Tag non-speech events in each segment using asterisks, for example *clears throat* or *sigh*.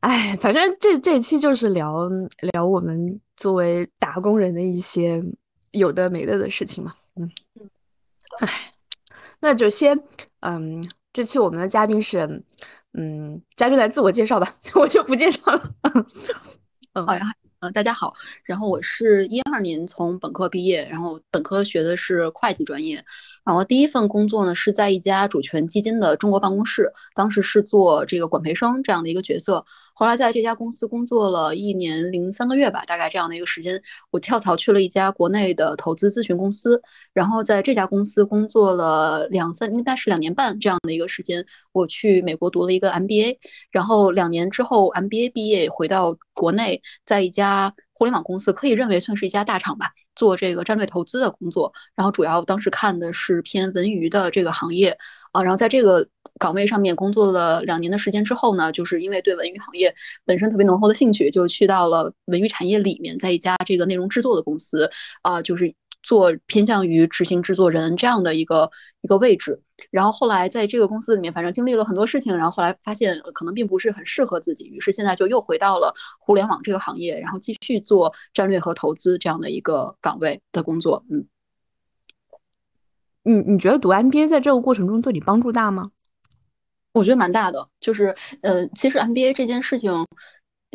哎，反正这这期就是聊聊我们作为打工人的一些有的没的的事情嘛。嗯，哎，那就先嗯，这期我们的嘉宾是嗯，嘉宾来自我介绍吧，*laughs* 我就不介绍了。嗯，好呀，嗯，大家好，然后我是一二年从本科毕业，然后本科学的是会计专业。然后第一份工作呢是在一家主权基金的中国办公室，当时是做这个管培生这样的一个角色。后来在这家公司工作了一年零三个月吧，大概这样的一个时间，我跳槽去了一家国内的投资咨询公司。然后在这家公司工作了两三，应该是两年半这样的一个时间，我去美国读了一个 MBA。然后两年之后 MBA 毕业回到国内，在一家互联网公司，可以认为算是一家大厂吧。做这个战略投资的工作，然后主要当时看的是偏文娱的这个行业啊，然后在这个岗位上面工作了两年的时间之后呢，就是因为对文娱行业本身特别浓厚的兴趣，就去到了文娱产业里面，在一家这个内容制作的公司啊，就是。做偏向于执行制作人这样的一个一个位置，然后后来在这个公司里面，反正经历了很多事情，然后后来发现可能并不是很适合自己，于是现在就又回到了互联网这个行业，然后继续做战略和投资这样的一个岗位的工作。嗯，你你觉得读 MBA 在这个过程中对你帮助大吗？我觉得蛮大的，就是呃，其实 MBA 这件事情，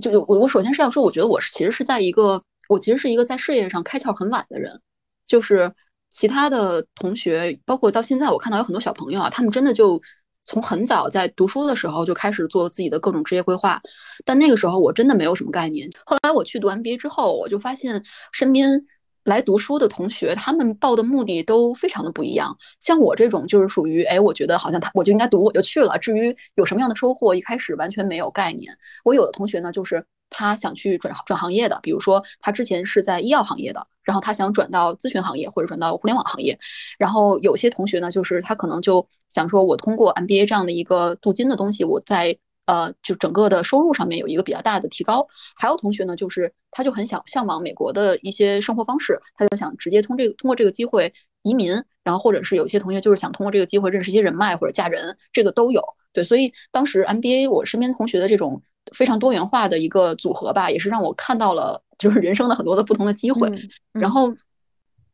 就我我首先是要说，我觉得我是其实是在一个我其实是一个在事业上开窍很晚的人。就是其他的同学，包括到现在，我看到有很多小朋友啊，他们真的就从很早在读书的时候就开始做自己的各种职业规划。但那个时候我真的没有什么概念。后来我去读 MBA 之后，我就发现身边来读书的同学，他们报的目的都非常的不一样。像我这种就是属于，哎，我觉得好像他我就应该读，我就去了。至于有什么样的收获，一开始完全没有概念。我有的同学呢，就是。他想去转转行业的，比如说他之前是在医药行业的，然后他想转到咨询行业或者转到互联网行业。然后有些同学呢，就是他可能就想说，我通过 MBA 这样的一个镀金的东西，我在呃就整个的收入上面有一个比较大的提高。还有同学呢，就是他就很想向往美国的一些生活方式，他就想直接通这个通过这个机会移民。然后或者是有些同学就是想通过这个机会认识一些人脉或者嫁人，这个都有。对，所以当时 MBA 我身边同学的这种。非常多元化的一个组合吧，也是让我看到了就是人生的很多的不同的机会。然后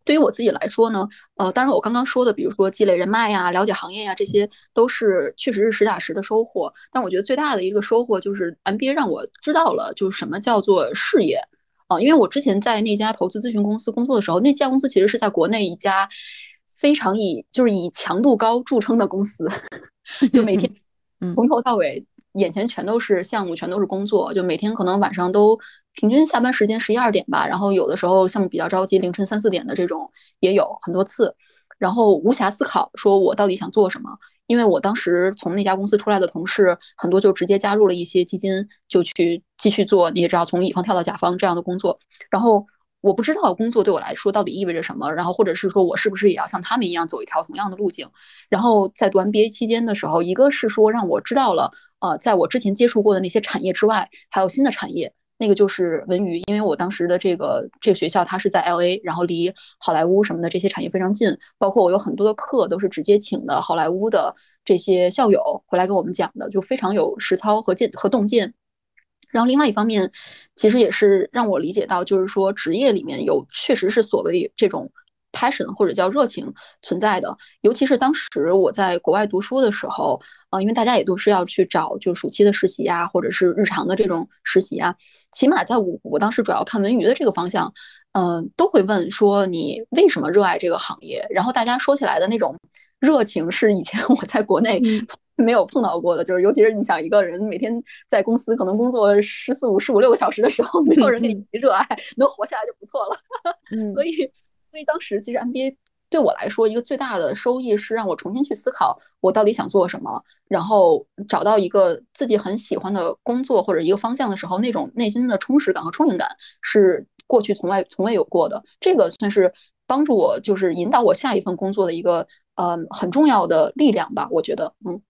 对于我自己来说呢，呃，当然我刚刚说的，比如说积累人脉呀、了解行业呀，这些都是确实是实打实的收获。但我觉得最大的一个收获就是 MBA 让我知道了，就是什么叫做事业啊。因为我之前在那家投资咨询公司工作的时候，那家公司其实是在国内一家非常以就是以强度高著称的公司，*laughs* 就每天从头到尾。眼前全都是项目，全都是工作，就每天可能晚上都平均下班时间十一二点吧，然后有的时候项目比较着急，凌晨三四点的这种也有很多次，然后无暇思考说我到底想做什么，因为我当时从那家公司出来的同事很多就直接加入了一些基金，就去继续做，你也知道从乙方跳到甲方这样的工作，然后。我不知道工作对我来说到底意味着什么，然后或者是说我是不是也要像他们一样走一条同样的路径？然后在读 MBA 期间的时候，一个是说让我知道了，呃，在我之前接触过的那些产业之外，还有新的产业，那个就是文娱，因为我当时的这个这个学校它是在 LA，然后离好莱坞什么的这些产业非常近，包括我有很多的课都是直接请的好莱坞的这些校友回来跟我们讲的，就非常有实操和见和洞见。然后另外一方面，其实也是让我理解到，就是说职业里面有确实是所谓这种 passion 或者叫热情存在的。尤其是当时我在国外读书的时候，呃，因为大家也都是要去找就暑期的实习啊，或者是日常的这种实习啊。起码在我我当时主要看文娱的这个方向，嗯，都会问说你为什么热爱这个行业？然后大家说起来的那种热情，是以前 *laughs* 我在国内。没有碰到过的，就是尤其是你想一个人每天在公司可能工作十四五、十五六个小时的时候，没有人给你热爱，能活下来就不错了。*laughs* 所以，所以当时其实 MBA 对我来说一个最大的收益是让我重新去思考我到底想做什么，然后找到一个自己很喜欢的工作或者一个方向的时候，那种内心的充实感和充盈感是过去从来从未有过的。这个算是帮助我就是引导我下一份工作的一个呃很重要的力量吧，我觉得，嗯。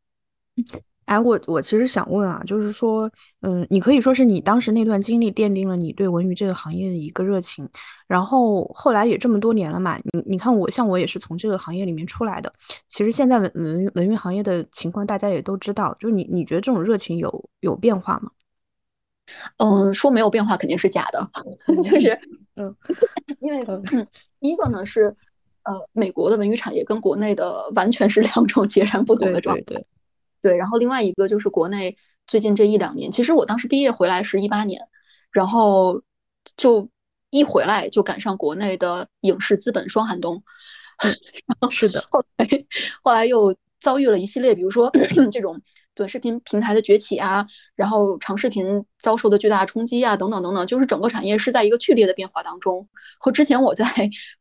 哎，我我其实想问啊，就是说，嗯，你可以说是你当时那段经历奠定了你对文娱这个行业的一个热情，然后后来也这么多年了嘛，你你看我像我也是从这个行业里面出来的，其实现在文文文娱行业的情况大家也都知道，就是你你觉得这种热情有有变化吗？嗯，说没有变化肯定是假的，*laughs* 就是 *laughs* 嗯，因为第一个呢是呃，美国的文娱产业跟国内的完全是两种截然不同的状态。对对对，然后另外一个就是国内最近这一两年，其实我当时毕业回来是一八年，然后就一回来就赶上国内的影视资本双寒冬，*laughs* 是的，后来后来又遭遇了一系列，比如说 *clears throat* 这种短视频平台的崛起啊，然后长视频遭受的巨大冲击啊，等等等等，就是整个产业是在一个剧烈的变化当中，和之前我在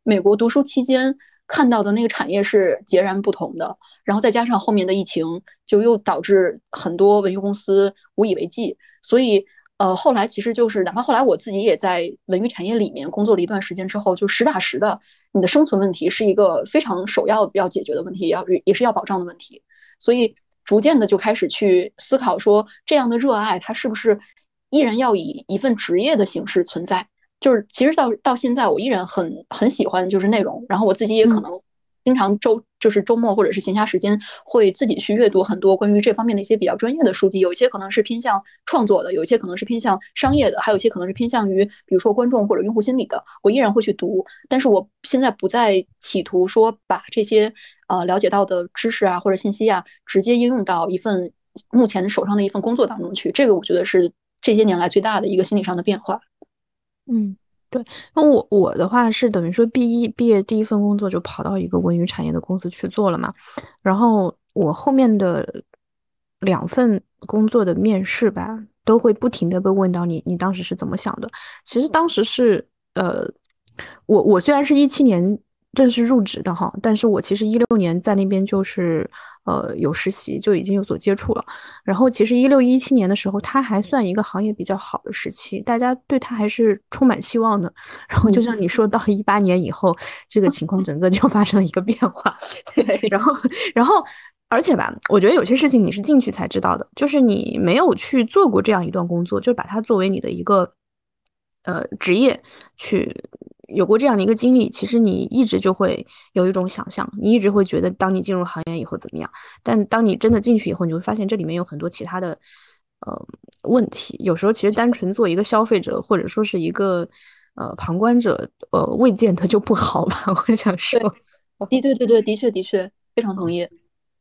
美国读书期间。看到的那个产业是截然不同的，然后再加上后面的疫情，就又导致很多文娱公司无以为继。所以，呃，后来其实就是哪怕后来我自己也在文娱产业里面工作了一段时间之后，就实打实的，你的生存问题是一个非常首要要解决的问题，要也是要保障的问题。所以，逐渐的就开始去思考说，这样的热爱它是不是依然要以一份职业的形式存在？就是其实到到现在，我依然很很喜欢就是内容，然后我自己也可能经常周就是周末或者是闲暇时间会自己去阅读很多关于这方面的一些比较专业的书籍，有一些可能是偏向创作的，有一些可能是偏向商业的，还有一些可能是偏向于比如说观众或者用户心理的，我依然会去读。但是我现在不再企图说把这些呃了解到的知识啊或者信息啊直接应用到一份目前手上的一份工作当中去，这个我觉得是这些年来最大的一个心理上的变化。嗯，对，那我我的话是等于说毕业毕业第一份工作就跑到一个文娱产业的公司去做了嘛，然后我后面的两份工作的面试吧，都会不停的被问到你你当时是怎么想的？其实当时是呃，我我虽然是一七年。正式入职的哈，但是我其实一六年在那边就是呃有实习，就已经有所接触了。然后其实一六一七年的时候，它还算一个行业比较好的时期，大家对它还是充满希望的。然后就像你说，到了一八年以后，这个情况整个就发生了一个变化。*laughs* 对，然后然后而且吧，我觉得有些事情你是进去才知道的，就是你没有去做过这样一段工作，就把它作为你的一个呃职业去。有过这样的一个经历，其实你一直就会有一种想象，你一直会觉得，当你进入行业以后怎么样？但当你真的进去以后，你会发现这里面有很多其他的呃问题。有时候其实单纯做一个消费者，或者说是一个呃旁观者，呃未见得就不好吧？*laughs* 我想说，*laughs* 的对对对，的确的确非常同意。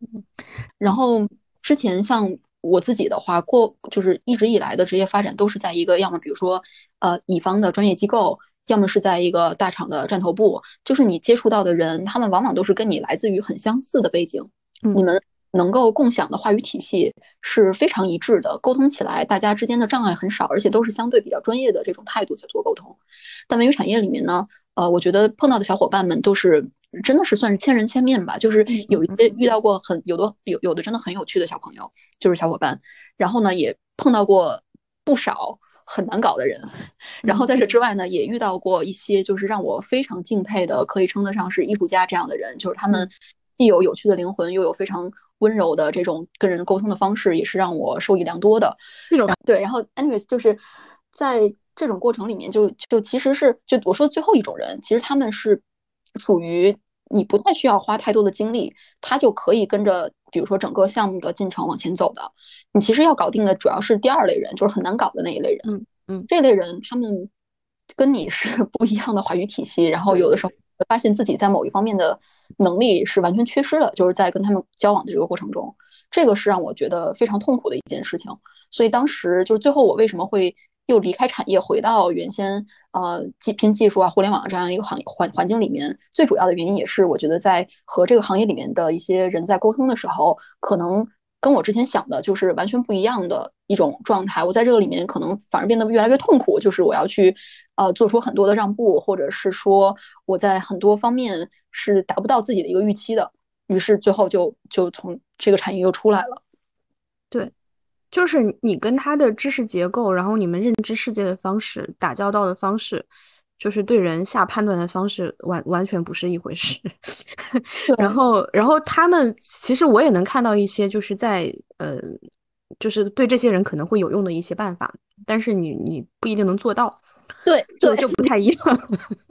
*laughs* 然后之前像我自己的话，过就是一直以来的职业发展都是在一个要么比如说呃乙方的专业机构。要么是在一个大厂的站头部，就是你接触到的人，他们往往都是跟你来自于很相似的背景，你们能够共享的话语体系是非常一致的，沟通起来大家之间的障碍很少，而且都是相对比较专业的这种态度在做沟通。但文娱产业里面呢，呃，我觉得碰到的小伙伴们都是真的是算是千人千面吧，就是有一些遇到过很有的有有的真的很有趣的小朋友，就是小伙伴，然后呢也碰到过不少。很难搞的人，然后在这之外呢，也遇到过一些就是让我非常敬佩的，可以称得上是艺术家这样的人，就是他们既有有趣的灵魂，又有非常温柔的这种跟人沟通的方式，也是让我受益良多的。这种对，然后 anyways 就是在这种过程里面，就就其实是就我说最后一种人，其实他们是处于。你不太需要花太多的精力，他就可以跟着，比如说整个项目的进程往前走的。你其实要搞定的主要是第二类人，就是很难搞的那一类人。嗯嗯，这类人他们跟你是 *laughs* 不一样的话语体系，然后有的时候会发现自己在某一方面的能力是完全缺失的，就是在跟他们交往的这个过程中，这个是让我觉得非常痛苦的一件事情。所以当时就是最后我为什么会。又离开产业，回到原先呃技拼技术啊、互联网这样一个行环环境里面，最主要的原因也是我觉得在和这个行业里面的一些人在沟通的时候，可能跟我之前想的就是完全不一样的一种状态。我在这个里面可能反而变得越来越痛苦，就是我要去呃做出很多的让步，或者是说我在很多方面是达不到自己的一个预期的，于是最后就就从这个产业又出来了。对。就是你跟他的知识结构，然后你们认知世界的方式，打交道的方式，就是对人下判断的方式，完完全不是一回事。*laughs* 然后，然后他们其实我也能看到一些，就是在呃，就是对这些人可能会有用的一些办法，但是你你不一定能做到。对，对就不太一样。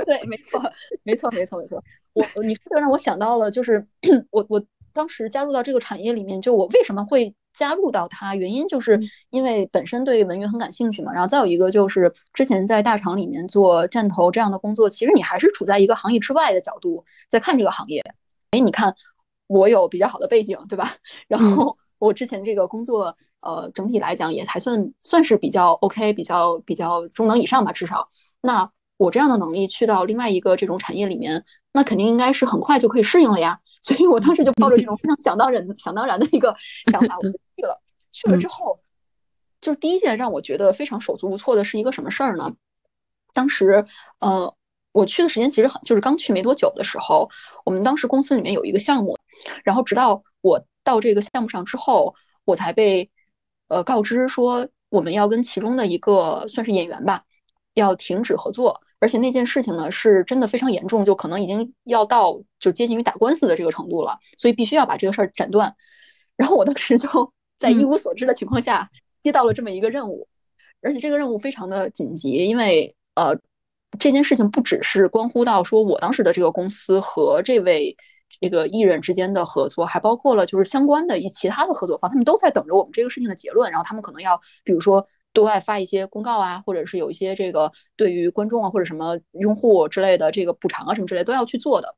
对，没错，没错，没错，没错。我你这个让我想到了，就是 *clears throat* 我我当时加入到这个产业里面，就我为什么会。加入到它，原因就是因为本身对文娱很感兴趣嘛。然后再有一个就是之前在大厂里面做站投这样的工作，其实你还是处在一个行业之外的角度在看这个行业。哎，你看我有比较好的背景，对吧？然后我之前这个工作，呃，整体来讲也还算算是比较 OK，比较比较中等以上吧，至少。那我这样的能力去到另外一个这种产业里面，那肯定应该是很快就可以适应了呀。所以我当时就抱着这种非常想当然、*laughs* 想当然的一个想法，我就去了。去了之后，就是第一件让我觉得非常手足无措的是一个什么事儿呢？当时，呃，我去的时间其实很，就是刚去没多久的时候，我们当时公司里面有一个项目，然后直到我到这个项目上之后，我才被呃告知说我们要跟其中的一个算是演员吧。要停止合作，而且那件事情呢是真的非常严重，就可能已经要到就接近于打官司的这个程度了，所以必须要把这个事儿斩断。然后我当时就 *laughs* 在一无所知的情况下接到了这么一个任务，而且这个任务非常的紧急，因为呃这件事情不只是关乎到说我当时的这个公司和这位这个艺人之间的合作，还包括了就是相关的一其他的合作方，他们都在等着我们这个事情的结论，然后他们可能要比如说。对外发一些公告啊，或者是有一些这个对于观众啊或者什么用户之类的这个补偿啊什么之类都要去做的。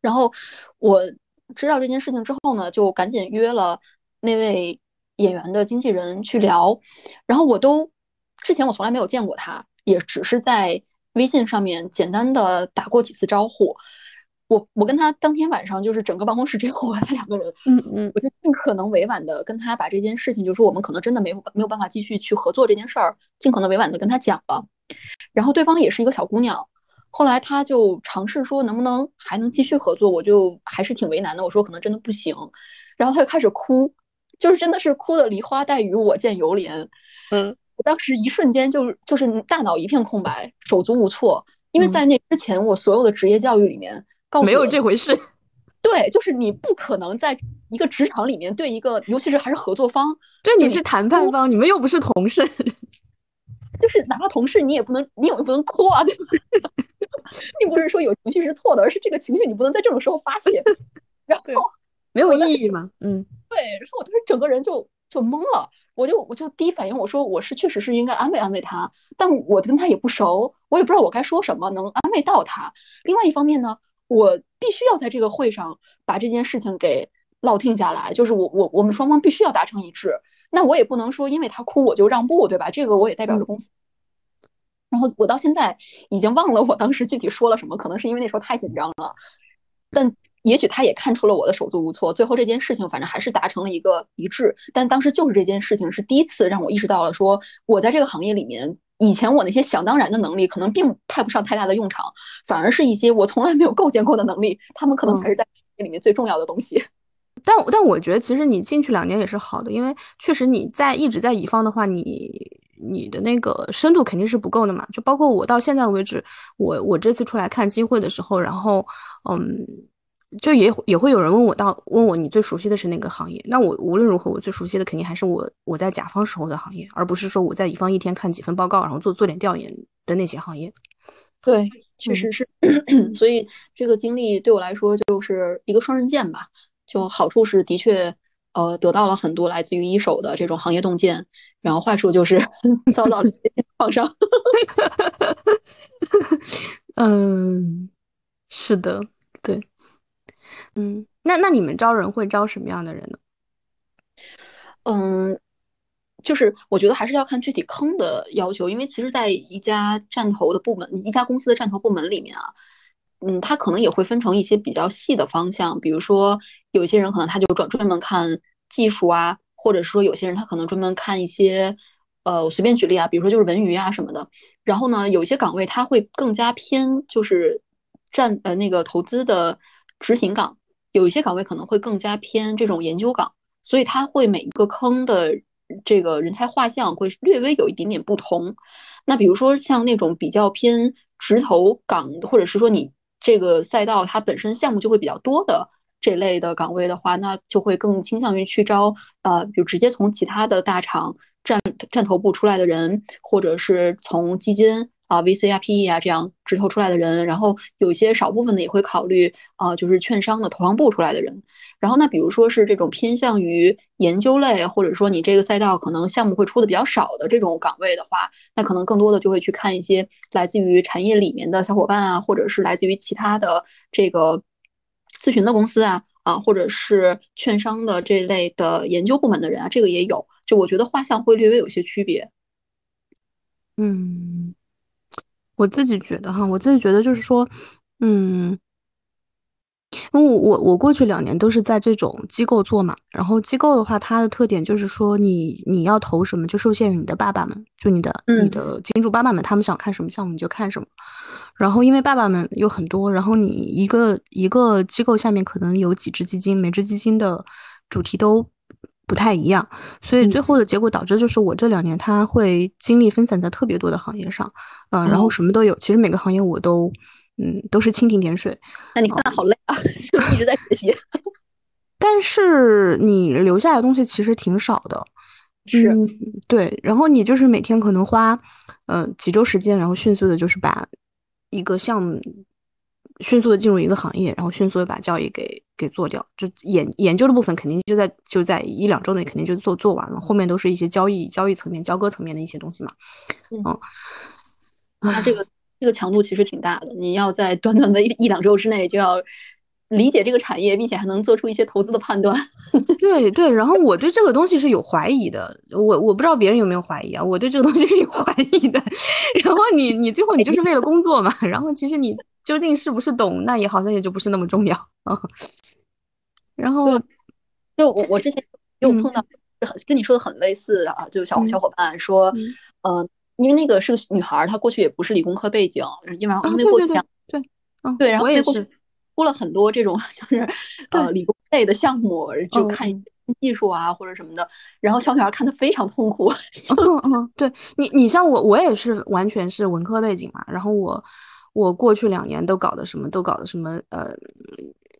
然后我知道这件事情之后呢，就赶紧约了那位演员的经纪人去聊。然后我都之前我从来没有见过他，也只是在微信上面简单的打过几次招呼。我我跟他当天晚上就是整个办公室只有我他两个人，嗯嗯，我就尽可能委婉的跟他把这件事情，就是我们可能真的没有没有办法继续去合作这件事儿，尽可能委婉的跟他讲了。然后对方也是一个小姑娘，后来他就尝试说能不能还能继续合作，我就还是挺为难的，我说可能真的不行。然后他就开始哭，就是真的是哭的梨花带雨，我见犹怜。嗯，我当时一瞬间就是就是大脑一片空白，手足无措，因为在那之前我所有的职业教育里面。没有这回事，*laughs* 对，就是你不可能在一个职场里面对一个，尤其是还是合作方，对，你是谈判方，你们又不是同事，*laughs* 就是哪怕同事，你也不能，你也不能哭啊，对吧？*laughs* 并不是说有情绪是错的，而是这个情绪你不能在这种时候发泄，然后没有意义嘛，嗯，对，然后我当时整个人就就懵了，我就我就第一反应我说我是确实是应该安慰安慰他，但我跟他也不熟，我也不知道我该说什么能安慰到他。另外一方面呢。我必须要在这个会上把这件事情给落定下来，就是我我我们双方必须要达成一致。那我也不能说因为他哭我就让步，对吧？这个我也代表着公司。然后我到现在已经忘了我当时具体说了什么，可能是因为那时候太紧张了。但也许他也看出了我的手足无措。最后这件事情反正还是达成了一个一致。但当时就是这件事情是第一次让我意识到了，说我在这个行业里面。以前我那些想当然的能力，可能并派不上太大的用场，反而是一些我从来没有构建过的能力，他们可能才是在里面最重要的东西。但但我觉得，其实你进去两年也是好的，因为确实你在一直在乙方的话，你你的那个深度肯定是不够的嘛。就包括我到现在为止，我我这次出来看机会的时候，然后嗯。就也也会有人问我到问我你最熟悉的是哪个行业？那我无论如何，我最熟悉的肯定还是我我在甲方时候的行业，而不是说我在乙方一天看几份报告，然后做做点调研的那些行业。对，确实是。*clears throat* 所以这个经历对我来说就是一个双刃剑吧。就好处是的确，呃，得到了很多来自于一手的这种行业洞见，然后坏处就是 *laughs* 遭到了创伤。*laughs* 嗯，是的，对。嗯，那那你们招人会招什么样的人呢？嗯，就是我觉得还是要看具体坑的要求，因为其实，在一家站投的部门，一家公司的站投部门里面啊，嗯，他可能也会分成一些比较细的方向，比如说有些人可能他就专专门看技术啊，或者说有些人他可能专门看一些，呃，我随便举例啊，比如说就是文娱啊什么的。然后呢，有一些岗位他会更加偏就是站呃那个投资的执行岗。有一些岗位可能会更加偏这种研究岗，所以它会每一个坑的这个人才画像会略微有一点点不同。那比如说像那种比较偏直投岗，或者是说你这个赛道它本身项目就会比较多的这类的岗位的话，那就会更倾向于去招呃，比如直接从其他的大厂站站头部出来的人，或者是从基金。啊 VC 啊 PE 啊这样直投出来的人，然后有些少部分的也会考虑啊就是券商的投行部出来的人。然后那比如说是这种偏向于研究类，或者说你这个赛道可能项目会出的比较少的这种岗位的话，那可能更多的就会去看一些来自于产业里面的小伙伴啊，或者是来自于其他的这个咨询的公司啊啊，或者是券商的这类的研究部门的人啊，这个也有。就我觉得画像会略微有些区别。嗯，我自己觉得哈，我自己觉得就是说，嗯。因为我我我过去两年都是在这种机构做嘛，然后机构的话，它的特点就是说，你你要投什么就受限于你的爸爸们，就你的你的金主爸爸们，他们想看什么项目你就看什么。然后因为爸爸们有很多，然后你一个一个机构下面可能有几只基金，每只基金的主题都不太一样，所以最后的结果导致就是我这两年他会精力分散在特别多的行业上，嗯，然后什么都有，其实每个行业我都。嗯，都是蜻蜓点水。那你看好累啊，*laughs* 一直在学习。*laughs* 但是你留下来的东西其实挺少的。是，对。然后你就是每天可能花，呃，几周时间，然后迅速的，就是把一个项目迅速的进入一个行业，然后迅速的把交易给给做掉。就研研究的部分肯定就在就在一两周内肯定就做做完了，后面都是一些交易交易层面、交割层面的一些东西嘛。嗯，那这个。这个强度其实挺大的，你要在短短的一一两周之内就要理解这个产业，并且还能做出一些投资的判断。*laughs* 对对，然后我对这个东西是有怀疑的，我我不知道别人有没有怀疑啊，我对这个东西是有 *laughs* 怀疑的。然后你你最后你就是为了工作嘛，然后其实你究竟是不是懂，那也好像也就不是那么重要啊。*laughs* 然后就我我之前又碰到跟你说的很类似啊，就小小伙伴说，嗯。因为那个是个女孩，她过去也不是理工科背景，因为因为过去对对对，然后过去出了很多这种 *laughs* 就是呃理工类的项目，就看技术啊或者什么的，然后小女孩看的非常痛苦。*laughs* 嗯嗯，对你你像我我也是完全是文科背景嘛，然后我我过去两年都搞的什么都搞的什么呃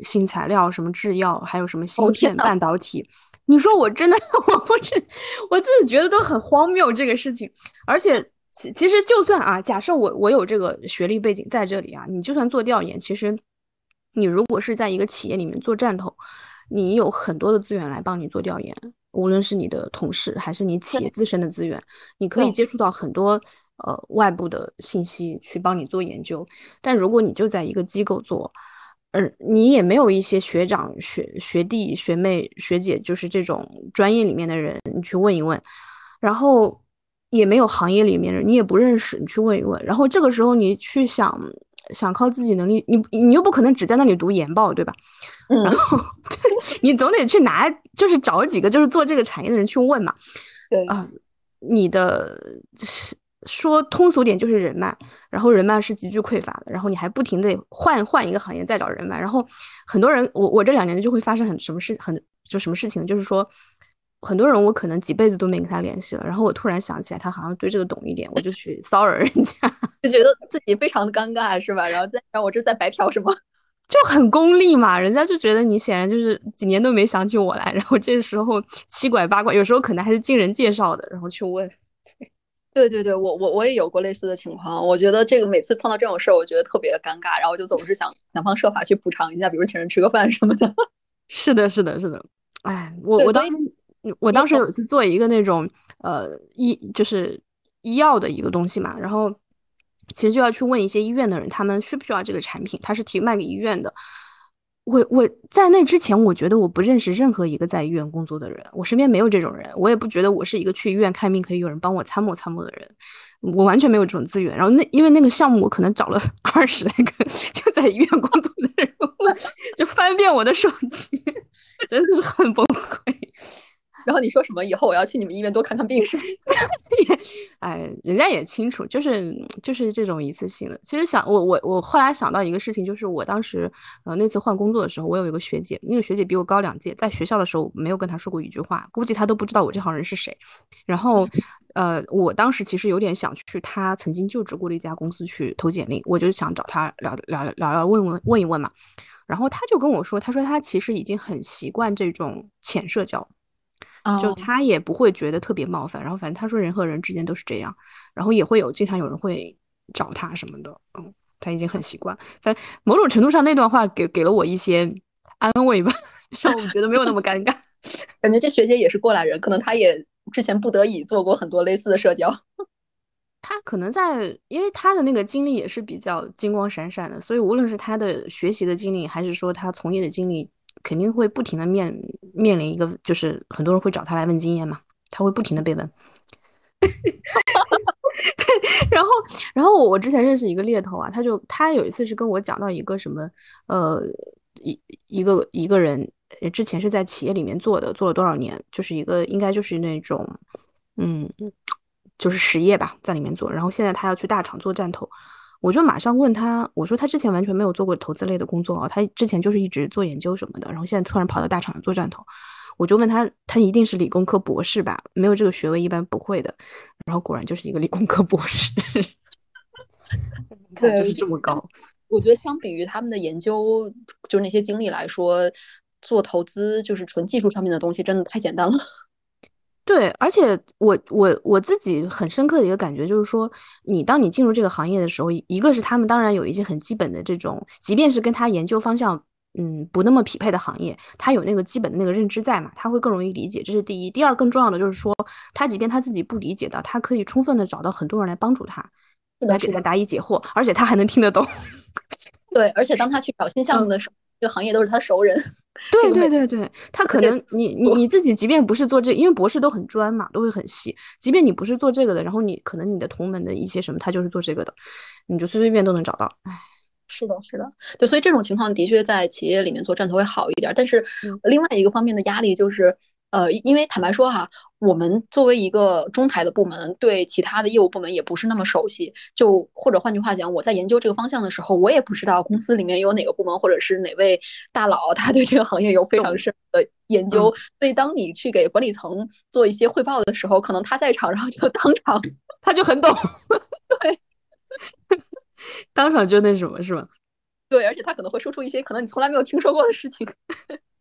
新材料什么制药，还有什么芯片半导体。你说我真的，*laughs* 我不是我自己觉得都很荒谬这个事情，而且其其实就算啊，假设我我有这个学历背景在这里啊，你就算做调研，其实你如果是在一个企业里面做战头，你有很多的资源来帮你做调研，无论是你的同事还是你企业自身的资源，你可以接触到很多呃外部的信息去帮你做研究，但如果你就在一个机构做。而，你也没有一些学长、学学弟、学妹、学姐，就是这种专业里面的人，你去问一问，然后也没有行业里面的人，你也不认识，你去问一问，然后这个时候你去想想靠自己能力，你你又不可能只在那里读研报，对吧？嗯，然后对你总得去拿，就是找几个就是做这个产业的人去问嘛。对啊，你的是。说通俗点就是人脉，然后人脉是极具匮乏的，然后你还不停的换换一个行业再找人脉，然后很多人，我我这两年就会发生很什么事，很就什么事情，就是说很多人我可能几辈子都没跟他联系了，然后我突然想起来他好像对这个懂一点，我就去骚扰人家，*laughs* 就觉得自己非常的尴尬是吧？然后再让我这在白嫖什么？*laughs* 就很功利嘛，人家就觉得你显然就是几年都没想起我来，然后这时候七拐八拐，有时候可能还是经人介绍的，然后去问。*laughs* 对对对，我我我也有过类似的情况。我觉得这个每次碰到这种事儿，我觉得特别的尴尬，然后就总是想想方设法去补偿一下，比如请人吃个饭什么的。是的，是的，是的。哎，我我当时我当时有一次做一个那种呃医就是医药的一个东西嘛，然后其实就要去问一些医院的人，他们需不需要这个产品，他是提卖给医院的。我我在那之前，我觉得我不认识任何一个在医院工作的人，我身边没有这种人，我也不觉得我是一个去医院看病可以有人帮我参谋参谋的人，我完全没有这种资源。然后那因为那个项目，我可能找了 *laughs* 二十来个就在医院工作的人，*laughs* 就翻遍我的手机，*laughs* 真的是很崩溃。然后你说什么？以后我要去你们医院多看看病是？*laughs* 哎，人家也清楚，就是就是这种一次性的。其实想我我我后来想到一个事情，就是我当时呃那次换工作的时候，我有一个学姐，那个学姐比我高两届，在学校的时候没有跟她说过一句话，估计她都不知道我这行人是谁。然后呃，我当时其实有点想去她曾经就职过的一家公司去投简历，我就想找她聊聊聊聊问问问一问嘛。然后她就跟我说，她说她其实已经很习惯这种浅社交。就他也不会觉得特别冒犯，然后反正他说人和人之间都是这样，然后也会有经常有人会找他什么的，嗯，他已经很习惯。反正某种程度上，那段话给给了我一些安慰吧，*laughs* 让我觉得没有那么尴尬。*laughs* 感觉这学姐也是过来人，可能她也之前不得已做过很多类似的社交。*laughs* 他可能在，因为他的那个经历也是比较金光闪闪的，所以无论是他的学习的经历，还是说他从业的经历，肯定会不停的面面临一个，就是很多人会找他来问经验嘛，他会不停的被问。*laughs* 对，然后，然后我我之前认识一个猎头啊，他就他有一次是跟我讲到一个什么，呃，一一个一个人之前是在企业里面做的，做了多少年，就是一个应该就是那种，嗯，就是实业吧，在里面做，然后现在他要去大厂做站头，我就马上问他，我说他之前完全没有做过投资类的工作啊，他之前就是一直做研究什么的，然后现在突然跑到大厂做战投。我就问他，他一定是理工科博士吧？没有这个学位一般不会的。然后果然就是一个理工科博士，*laughs* 对，就是这么高。*laughs* 我觉得相比于他们的研究，就是那些经历来说，做投资就是纯技术上面的东西，真的太简单了。对，而且我我我自己很深刻的一个感觉就是说，你当你进入这个行业的时候，一个是他们当然有一些很基本的这种，即便是跟他研究方向。嗯，不那么匹配的行业，他有那个基本的那个认知在嘛，他会更容易理解，这是第一。第二，更重要的就是说，他即便他自己不理解的，他可以充分的找到很多人来帮助他，来给他答疑解惑，而且他还能听得懂。对，而且当他去找新项目的时候，这个行业都是他熟人。对对对对，他可能你你你自己即便不是做这，因为博士都很专嘛，都会很细。即便你不是做这个的，然后你可能你的同门的一些什么，他就是做这个的，你就随随便都能找到。唉。是的，是的，对，所以这种情况的确在企业里面做站头会好一点。但是另外一个方面的压力就是，呃，因为坦白说哈，我们作为一个中台的部门，对其他的业务部门也不是那么熟悉。就或者换句话讲，我在研究这个方向的时候，我也不知道公司里面有哪个部门或者是哪位大佬，他对这个行业有非常深的研究。所以当你去给管理层做一些汇报的时候，可能他在场，然后就当场他就很懂，对。*laughs* 当场就那什么是吧？对，而且他可能会说出一些可能你从来没有听说过的事情。*laughs*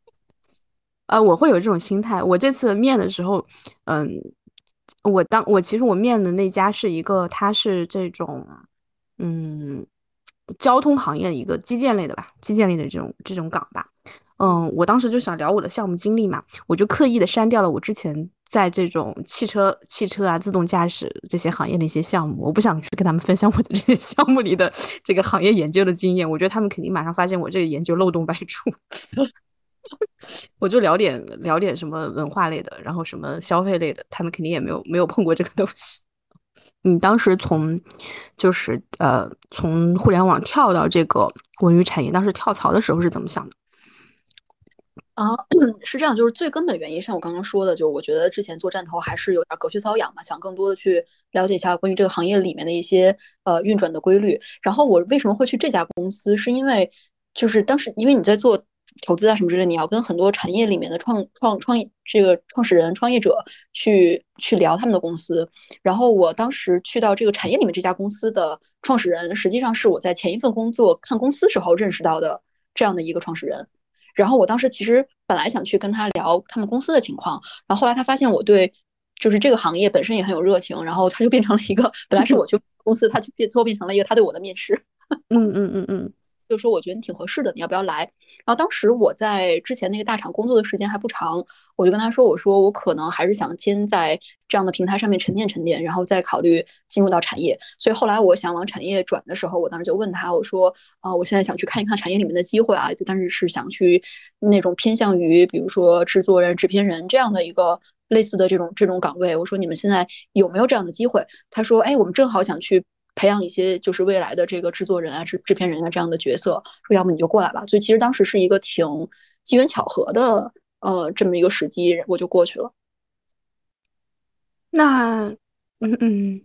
呃，我会有这种心态。我这次面的时候，嗯，我当我其实我面的那家是一个，他是这种，嗯，交通行业的一个基建类的吧，基建类的这种这种岗吧。嗯，我当时就想聊我的项目经历嘛，我就刻意的删掉了我之前。在这种汽车、汽车啊、自动驾驶这些行业的一些项目，我不想去跟他们分享我的这些 *laughs* 项目里的这个行业研究的经验。我觉得他们肯定马上发现我这个研究漏洞百出。*laughs* 我就聊点聊点什么文化类的，然后什么消费类的，他们肯定也没有没有碰过这个东西。*laughs* 你当时从就是呃从互联网跳到这个文娱产业，当时跳槽的时候是怎么想的？啊，是这样，就是最根本原因，像我刚刚说的，就是我觉得之前做站头还是有点隔靴搔痒嘛，想更多的去了解一下关于这个行业里面的一些呃运转的规律。然后我为什么会去这家公司，是因为就是当时因为你在做投资啊什么之类，你要跟很多产业里面的创创创业这个创始人、创业者去去聊他们的公司。然后我当时去到这个产业里面这家公司的创始人，实际上是我在前一份工作看公司时候认识到的这样的一个创始人。然后我当时其实本来想去跟他聊他们公司的情况，然后后来他发现我对就是这个行业本身也很有热情，然后他就变成了一个本来是我去公司，他就变最后变成了一个他对我的面试。嗯嗯嗯嗯。就说我觉得你挺合适的，你要不要来？然后当时我在之前那个大厂工作的时间还不长，我就跟他说，我说我可能还是想先在这样的平台上面沉淀沉淀，然后再考虑进入到产业。所以后来我想往产业转的时候，我当时就问他，我说啊，我现在想去看一看产业里面的机会啊，就但是是想去那种偏向于比如说制作人、制片人这样的一个类似的这种这种岗位。我说你们现在有没有这样的机会？他说，哎，我们正好想去。培养一些就是未来的这个制作人啊、制制片人啊这样的角色，说要不你就过来吧。所以其实当时是一个挺机缘巧合的，呃，这么一个时机，我就过去了。那，嗯嗯，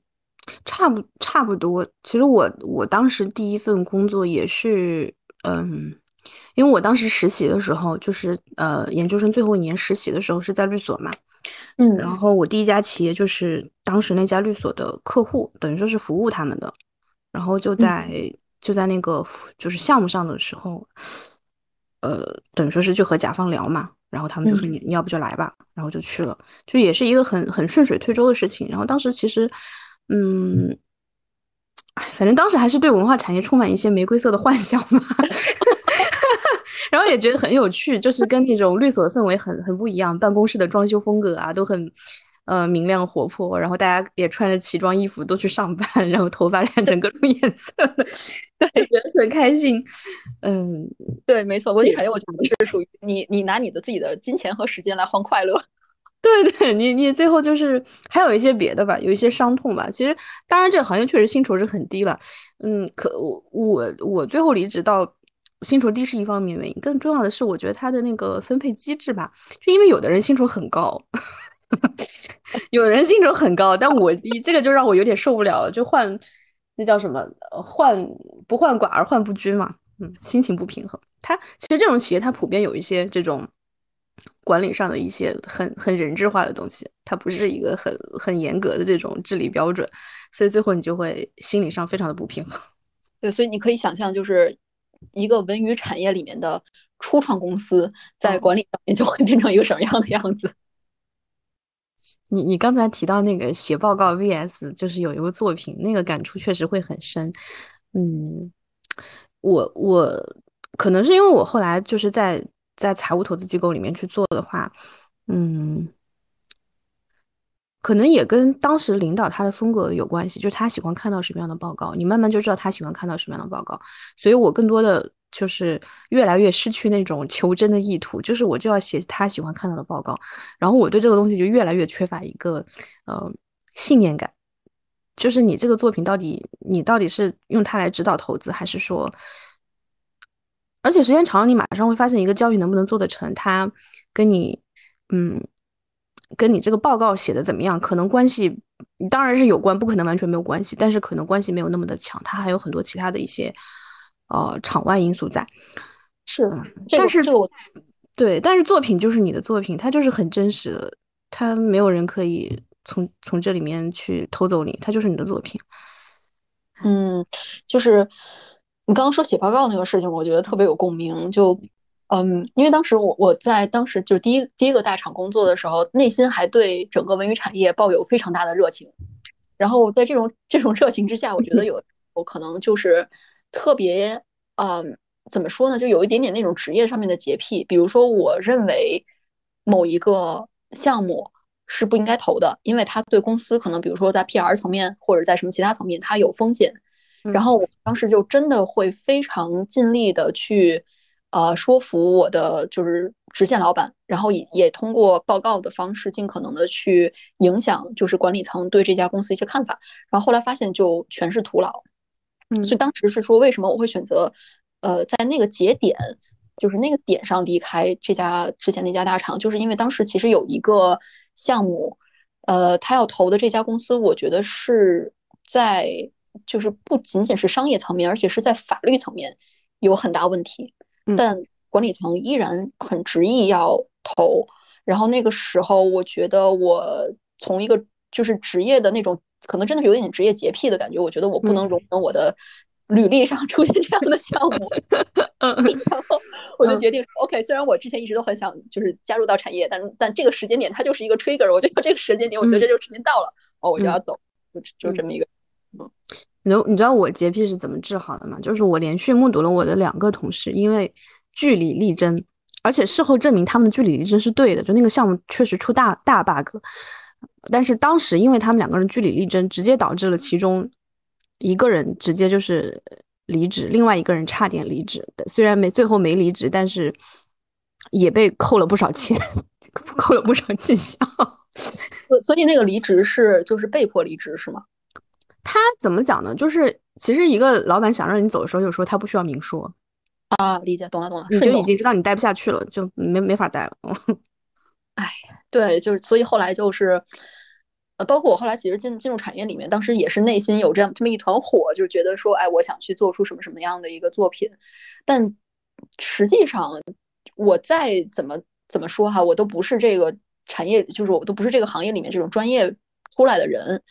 差不差不多。其实我我当时第一份工作也是，嗯，因为我当时实习的时候，就是呃研究生最后一年实习的时候是在律所嘛。嗯，然后我第一家企业就是当时那家律所的客户，等于说是服务他们的，然后就在就在那个就是项目上的时候，呃，等于说是就和甲方聊嘛，然后他们就说你你要不就来吧，然后就去了，就也是一个很很顺水推舟的事情。然后当时其实，嗯，反正当时还是对文化产业充满一些玫瑰色的幻想嘛，*laughs* 然后也觉得很有趣，就是跟那种律所的氛围很很不一样，办公室的装修风格啊都很呃明亮活泼，然后大家也穿着奇装异服都去上班，然后头发染成各种颜色的，就觉得很开心。嗯，对，没错，文体产业我觉得是属于你你拿你的自己的金钱和时间来换快乐。*laughs* 对 *laughs* 对，你你最后就是还有一些别的吧，有一些伤痛吧。其实，当然这个行业确实薪酬是很低了。嗯，可我我我最后离职到薪酬低是一方面原因，更重要的是我觉得它的那个分配机制吧，就因为有的人薪酬很高，*laughs* 有的人薪酬很高，但我低，这个就让我有点受不了了。就换那叫什么？换不患寡而患不均嘛。嗯，心情不平衡。它其实这种企业它普遍有一些这种。管理上的一些很很人质化的东西，它不是一个很很严格的这种治理标准，所以最后你就会心理上非常的不平衡。对，所以你可以想象，就是一个文娱产业里面的初创公司在管理上面就会变成一个什么样的样子。*laughs* 你你刚才提到那个写报告 vs 就是有一个作品，那个感触确实会很深。嗯，我我可能是因为我后来就是在。在财务投资机构里面去做的话，嗯，可能也跟当时领导他的风格有关系，就是他喜欢看到什么样的报告，你慢慢就知道他喜欢看到什么样的报告。所以我更多的就是越来越失去那种求真的意图，就是我就要写他喜欢看到的报告，然后我对这个东西就越来越缺乏一个呃信念感，就是你这个作品到底你到底是用它来指导投资，还是说？而且时间长了，你马上会发现一个交易能不能做得成，它跟你，嗯，跟你这个报告写的怎么样，可能关系当然是有关，不可能完全没有关系，但是可能关系没有那么的强，它还有很多其他的一些，呃，场外因素在。是，但是我，对，但是作品就是你的作品，它就是很真实的，它没有人可以从从这里面去偷走你，它就是你的作品。嗯，就是。你刚刚说写报告那个事情，我觉得特别有共鸣。就，嗯，因为当时我我在当时就是第一第一个大厂工作的时候，内心还对整个文娱产业抱有非常大的热情。然后在这种这种热情之下，我觉得有我可能就是特别，嗯，怎么说呢？就有一点点那种职业上面的洁癖。比如说，我认为某一个项目是不应该投的，因为它对公司可能，比如说在 PR 层面或者在什么其他层面，它有风险。然后我当时就真的会非常尽力的去，呃，说服我的就是直线老板，然后也也通过报告的方式尽可能的去影响就是管理层对这家公司一些看法。然后后来发现就全是徒劳，嗯，所以当时是说为什么我会选择，呃，在那个节点，就是那个点上离开这家之前那家大厂，就是因为当时其实有一个项目，呃，他要投的这家公司，我觉得是在。就是不仅仅是商业层面，而且是在法律层面有很大问题，但管理层依然很执意要投。然后那个时候，我觉得我从一个就是职业的那种，可能真的是有点职业洁癖的感觉。我觉得我不能容忍我的履历上出现这样的项目，*laughs* *laughs* 然后我就决定说，OK，虽然我之前一直都很想就是加入到产业，但但这个时间点它就是一个 trigger，我觉得这个时间点，我觉得这就时间到了，哦，我就要走，就就这么一个。你你知道我洁癖是怎么治好的吗？就是我连续目睹了我的两个同事因为据理力争，而且事后证明他们的据理力争是对的，就那个项目确实出大大 bug。但是当时因为他们两个人据理力争，直接导致了其中一个人直接就是离职，另外一个人差点离职。虽然没最后没离职，但是也被扣了不少钱，*laughs* 扣了不少绩效。所所以那个离职是就是被迫离职是吗？他怎么讲呢？就是其实一个老板想让你走的时候，有时候他不需要明说啊，理解，懂了，懂了，你就已经知道你待不下去了，就没没法待了。哎，对，就是所以后来就是，呃，包括我后来其实进进入产业里面，当时也是内心有这样这么一团火，就是觉得说，哎，我想去做出什么什么样的一个作品，但实际上我再怎么怎么说哈，我都不是这个产业，就是我都不是这个行业里面这种专业出来的人。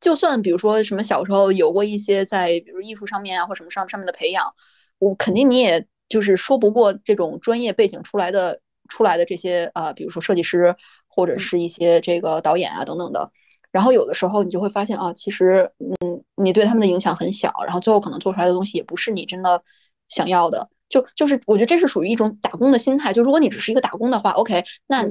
就算比如说什么小时候有过一些在比如艺术上面啊或什么上上面的培养，我肯定你也就是说不过这种专业背景出来的出来的这些啊，比如说设计师或者是一些这个导演啊等等的。然后有的时候你就会发现啊，其实嗯，你对他们的影响很小，然后最后可能做出来的东西也不是你真的想要的。就就是我觉得这是属于一种打工的心态。就如果你只是一个打工的话，OK，那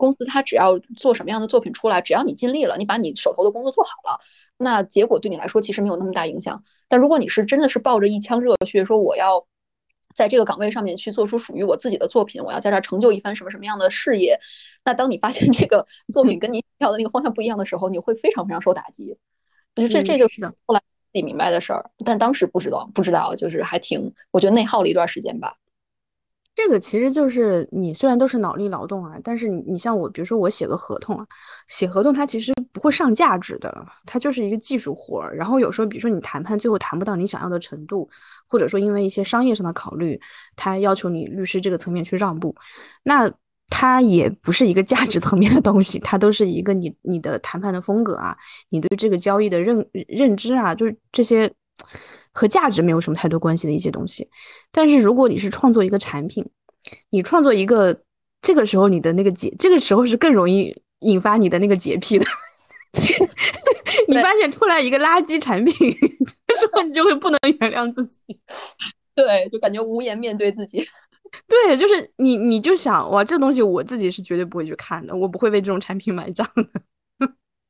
公司它只要做什么样的作品出来，只要你尽力了，你把你手头的工作做好了，那结果对你来说其实没有那么大影响。但如果你是真的是抱着一腔热血说我要。在这个岗位上面去做出属于我自己的作品，我要在这儿成就一番什么什么样的事业。那当你发现这个作品跟你要的那个方向不一样的时候，你会非常非常受打击。就这这就是后来自己明白的事儿，但当时不知道，不知道就是还挺，我觉得内耗了一段时间吧。这个其实就是你虽然都是脑力劳动啊，但是你你像我，比如说我写个合同啊，写合同它其实不会上价值的，它就是一个技术活儿。然后有时候比如说你谈判最后谈不到你想要的程度，或者说因为一些商业上的考虑，他要求你律师这个层面去让步，那它也不是一个价值层面的东西，它都是一个你你的谈判的风格啊，你对这个交易的认认知啊，就是这些。和价值没有什么太多关系的一些东西，但是如果你是创作一个产品，你创作一个，这个时候你的那个洁，这个时候是更容易引发你的那个洁癖的。*laughs* 你发现出来一个垃圾产品，*laughs* 这时候你就会不能原谅自己。*laughs* 对，就感觉无颜面对自己。对，就是你，你就想哇，这东西我自己是绝对不会去看的，我不会为这种产品买账的。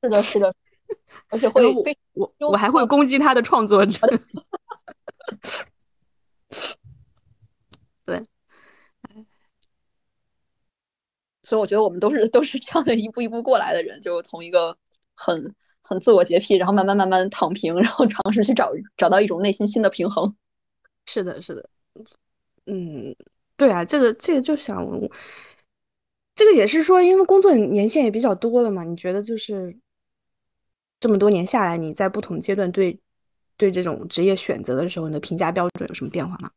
是的，是的。*laughs* 而且会我我还会攻击他的创作者，*laughs* 对，所以我觉得我们都是都是这样的一步一步过来的人，就从一个很很自我洁癖，然后慢慢慢慢躺平，然后尝试去找找到一种内心新的平衡。是的，是的，嗯，对啊，这个这个就想，这个也是说，因为工作年限也比较多了嘛，你觉得就是。这么多年下来，你在不同阶段对对这种职业选择的时候，你的评价标准有什么变化吗？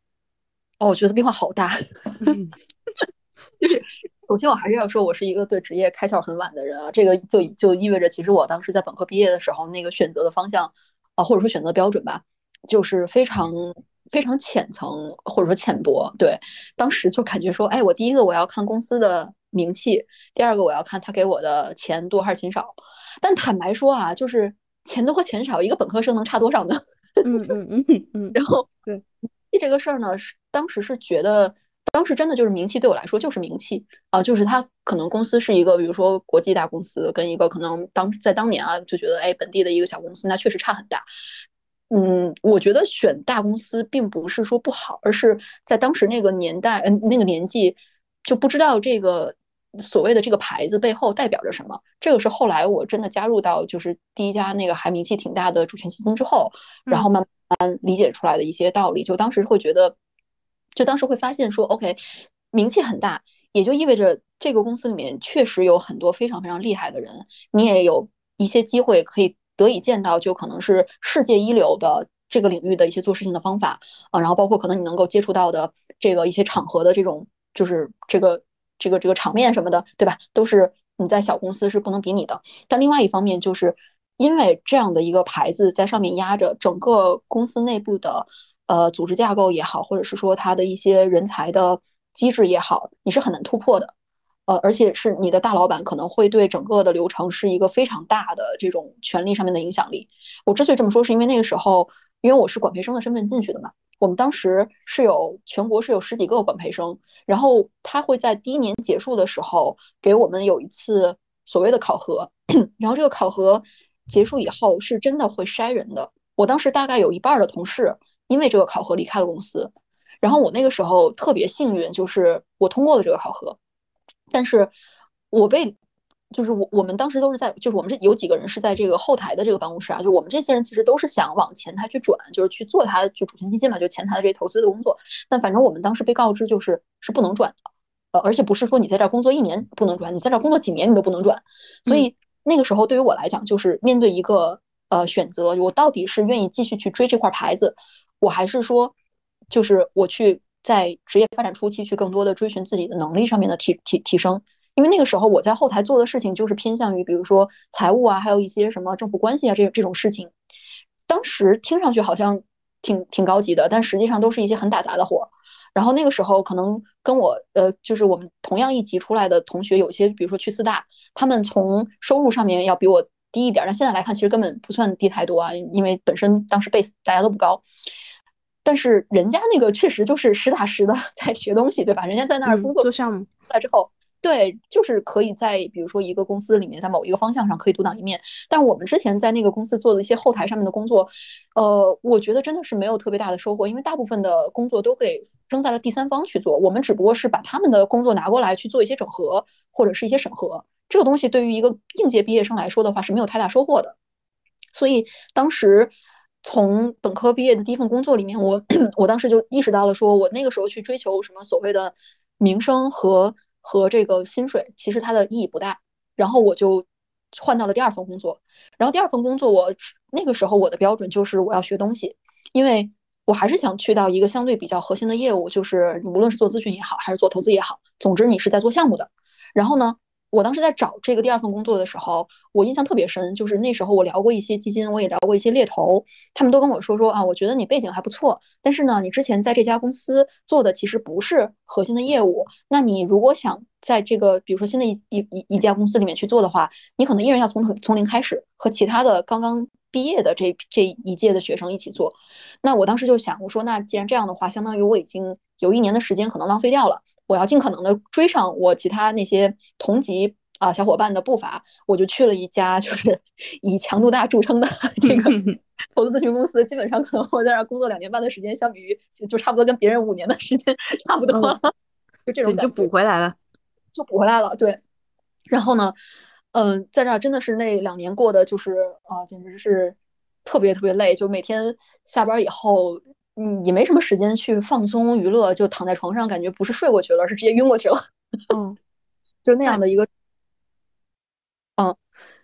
哦，我觉得变化好大。*laughs* *laughs* 就是首先，我还是要说，我是一个对职业开窍很晚的人啊。这个就就意味着，其实我当时在本科毕业的时候，那个选择的方向啊，或者说选择标准吧，就是非常非常浅层或者说浅薄。对，当时就感觉说，哎，我第一个我要看公司的名气，第二个我要看他给我的钱多还是钱少。但坦白说啊，就是钱多和钱少，一个本科生能差多少呢？嗯嗯嗯嗯。然后对这个事儿呢，是当时是觉得，当时真的就是名气对我来说就是名气啊，就是他可能公司是一个，比如说国际大公司，跟一个可能当在当年啊就觉得哎本地的一个小公司，那确实差很大。嗯，我觉得选大公司并不是说不好，而是在当时那个年代，嗯那个年纪就不知道这个。所谓的这个牌子背后代表着什么？这个是后来我真的加入到就是第一家那个还名气挺大的主权基金之后，然后慢慢理解出来的一些道理。就当时会觉得，就当时会发现说，OK，名气很大，也就意味着这个公司里面确实有很多非常非常厉害的人，你也有一些机会可以得以见到，就可能是世界一流的这个领域的一些做事情的方法啊，然后包括可能你能够接触到的这个一些场合的这种就是这个。这个这个场面什么的，对吧？都是你在小公司是不能比拟的。但另外一方面，就是因为这样的一个牌子在上面压着，整个公司内部的呃组织架构也好，或者是说它的一些人才的机制也好，你是很难突破的。呃，而且是你的大老板可能会对整个的流程是一个非常大的这种权力上面的影响力。我之所以这么说，是因为那个时候，因为我是管培生的身份进去的嘛。我们当时是有全国是有十几个管培生，然后他会在第一年结束的时候给我们有一次所谓的考核，*clears throat* 然后这个考核结束以后是真的会筛人的。我当时大概有一半的同事因为这个考核离开了公司，然后我那个时候特别幸运，就是我通过了这个考核，但是我被。就是我，我们当时都是在，就是我们这有几个人是在这个后台的这个办公室啊，就我们这些人其实都是想往前台去转，就是去做他就主权基金嘛，就前台的这些投资的工作。但反正我们当时被告知就是是不能转的，呃，而且不是说你在这儿工作一年不能转，你在这儿工作几年你都不能转。所以那个时候对于我来讲，就是面对一个呃选择，我到底是愿意继续去追这块牌子，我还是说就是我去在职业发展初期去更多的追寻自己的能力上面的提提提升。因为那个时候我在后台做的事情就是偏向于，比如说财务啊，还有一些什么政府关系啊这这种事情。当时听上去好像挺挺高级的，但实际上都是一些很打杂的活。然后那个时候可能跟我呃，就是我们同样一级出来的同学，有些比如说去四大，他们从收入上面要比我低一点，但现在来看其实根本不算低太多啊，因为本身当时 base 大家都不高。但是人家那个确实就是实打实的 *laughs* 在学东西，对吧？人家在那儿工作做项目出来之后。对，就是可以在比如说一个公司里面，在某一个方向上可以独当一面。但我们之前在那个公司做的一些后台上面的工作，呃，我觉得真的是没有特别大的收获，因为大部分的工作都给扔在了第三方去做，我们只不过是把他们的工作拿过来去做一些整合或者是一些审核。这个东西对于一个应届毕业生来说的话是没有太大收获的。所以当时从本科毕业的第一份工作里面，我 *clears throat* 我当时就意识到了，说我那个时候去追求什么所谓的名声和。和这个薪水其实它的意义不大，然后我就换到了第二份工作。然后第二份工作，我那个时候我的标准就是我要学东西，因为我还是想去到一个相对比较核心的业务，就是无论是做咨询也好，还是做投资也好，总之你是在做项目的。然后呢？我当时在找这个第二份工作的时候，我印象特别深，就是那时候我聊过一些基金，我也聊过一些猎头，他们都跟我说说啊，我觉得你背景还不错，但是呢，你之前在这家公司做的其实不是核心的业务，那你如果想在这个比如说新的一一一一家公司里面去做的话，你可能依然要从从零开始，和其他的刚刚毕业的这这一届的学生一起做。那我当时就想，我说那既然这样的话，相当于我已经有一年的时间可能浪费掉了。我要尽可能的追上我其他那些同级啊小伙伴的步伐，我就去了一家就是以强度大著称的 *laughs* 这个投资咨询公司。基本上可能我在那儿工作两年半的时间，相比于就差不多跟别人五年的时间差不多了，*laughs* 就这种就补回来了，就补回来了。对，然后呢，嗯，在这儿真的是那两年过的就是啊，简直是特别特别累，就每天下班以后。嗯，也没什么时间去放松娱乐，就躺在床上，感觉不是睡过去了，是直接晕过去了。嗯，*laughs* 就那样的一个，嗯，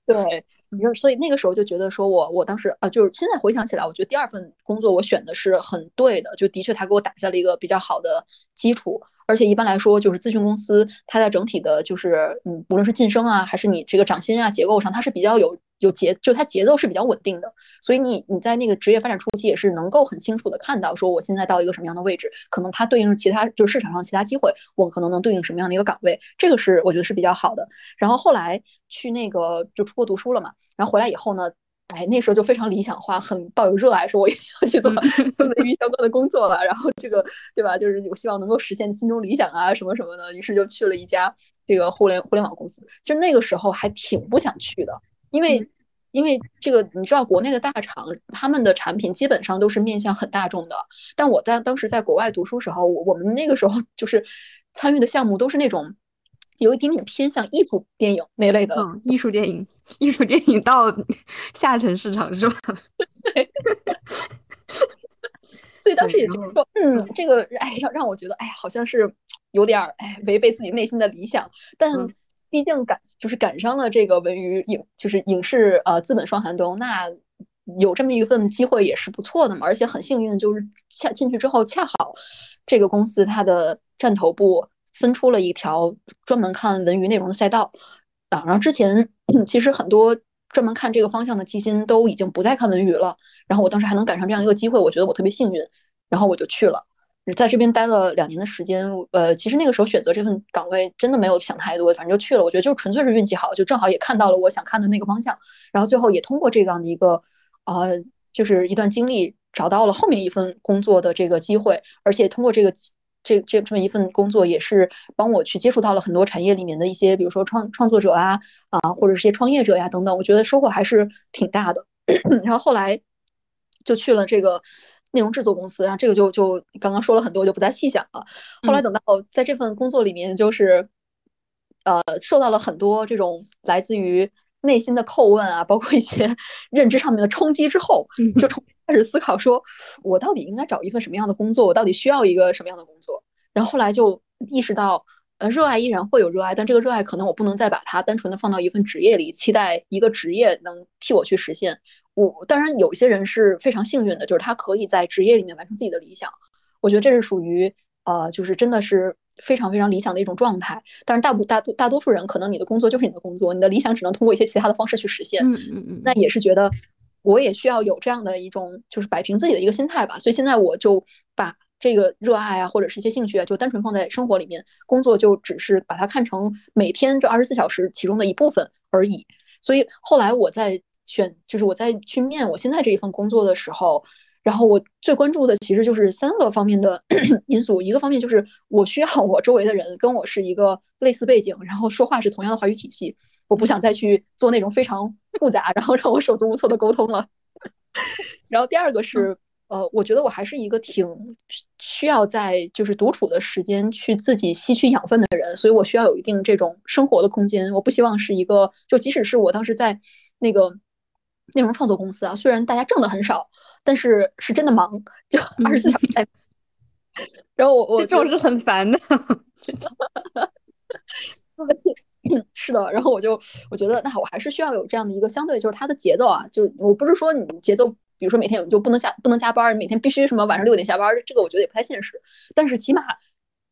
对，你就所以那个时候就觉得说，我我当时啊，就是现在回想起来，我觉得第二份工作我选的是很对的，就的确他给我打下了一个比较好的基础。而且一般来说，就是咨询公司，它在整体的，就是嗯，无论是晋升啊，还是你这个涨薪啊，结构上，它是比较有有节，就它节奏是比较稳定的。所以你你在那个职业发展初期，也是能够很清楚的看到，说我现在到一个什么样的位置，可能它对应其他就是市场上其他机会，我可能能对应什么样的一个岗位，这个是我觉得是比较好的。然后后来去那个就出国读书了嘛，然后回来以后呢。哎，那时候就非常理想化，很抱有热爱，说我一定要去做跟文娱相关的工作了。然后这个，对吧？就是我希望能够实现心中理想啊，什么什么的。于是就去了一家这个互联互联网公司。其实那个时候还挺不想去的，因为因为这个你知道，国内的大厂他们的产品基本上都是面向很大众的。但我在当时在国外读书时候，我们那个时候就是参与的项目都是那种。有一点点偏向艺术电影那类的，嗯，艺术电影，艺术电影到 *laughs* 下沉市场是吧？*laughs* 对，所以当时也就是说，嗯，这个，哎，让让我觉得，哎，好像是有点儿，哎，违背自己内心的理想。但毕竟赶就是赶上了这个文娱影，就是影视呃资本双寒冬，那有这么一份机会也是不错的嘛。而且很幸运，就是恰进去之后，恰好这个公司它的站头部。分出了一条专门看文娱内容的赛道啊，然后之前 *clears throat* 其实很多专门看这个方向的基金都已经不再看文娱了，然后我当时还能赶上这样一个机会，我觉得我特别幸运，然后我就去了，在这边待了两年的时间，呃，其实那个时候选择这份岗位真的没有想太多，反正就去了，我觉得就纯粹是运气好，就正好也看到了我想看的那个方向，然后最后也通过这样的一个呃，就是一段经历，找到了后面一份工作的这个机会，而且通过这个。这这这么一份工作也是帮我去接触到了很多产业里面的一些，比如说创创作者啊啊，或者是些创业者呀等等，我觉得收获还是挺大的。*coughs* 然后后来就去了这个内容制作公司，然后这个就就刚刚说了很多，就不再细讲了。后来等到在这份工作里面，就是呃受到了很多这种来自于内心的叩问啊，包括一些 *laughs* 认知上面的冲击之后，就从。开始思考，说我到底应该找一份什么样的工作？我到底需要一个什么样的工作？然后后来就意识到，呃，热爱依然会有热爱，但这个热爱可能我不能再把它单纯的放到一份职业里，期待一个职业能替我去实现。我当然有些人是非常幸运的，就是他可以在职业里面完成自己的理想。我觉得这是属于呃，就是真的是非常非常理想的一种状态。但是大部大多大多数人，可能你的工作就是你的工作，你的理想只能通过一些其他的方式去实现。嗯嗯嗯，那也是觉得。我也需要有这样的一种，就是摆平自己的一个心态吧。所以现在我就把这个热爱啊，或者是一些兴趣啊，就单纯放在生活里面，工作就只是把它看成每天这二十四小时其中的一部分而已。所以后来我在选，就是我在去面我现在这一份工作的时候，然后我最关注的其实就是三个方面的 *clears throat* 因素。一个方面就是我需要我周围的人跟我是一个类似背景，然后说话是同样的话语体系。我不想再去做那种非常复杂，然后让我手足无措的沟通了。*laughs* 然后第二个是。呃，我觉得我还是一个挺需要在就是独处的时间去自己吸取养分的人，所以我需要有一定这种生活的空间。我不希望是一个，就即使是我当时在那个内容创作公司啊，虽然大家挣的很少，但是是真的忙，就二十四小时在。*laughs* 然后我我这种是很烦的。*laughs* 是的，然后我就我觉得那我还是需要有这样的一个相对，就是它的节奏啊，就我不是说你节奏。比如说每天就不能下不能加班，每天必须什么晚上六点下班，这个我觉得也不太现实。但是起码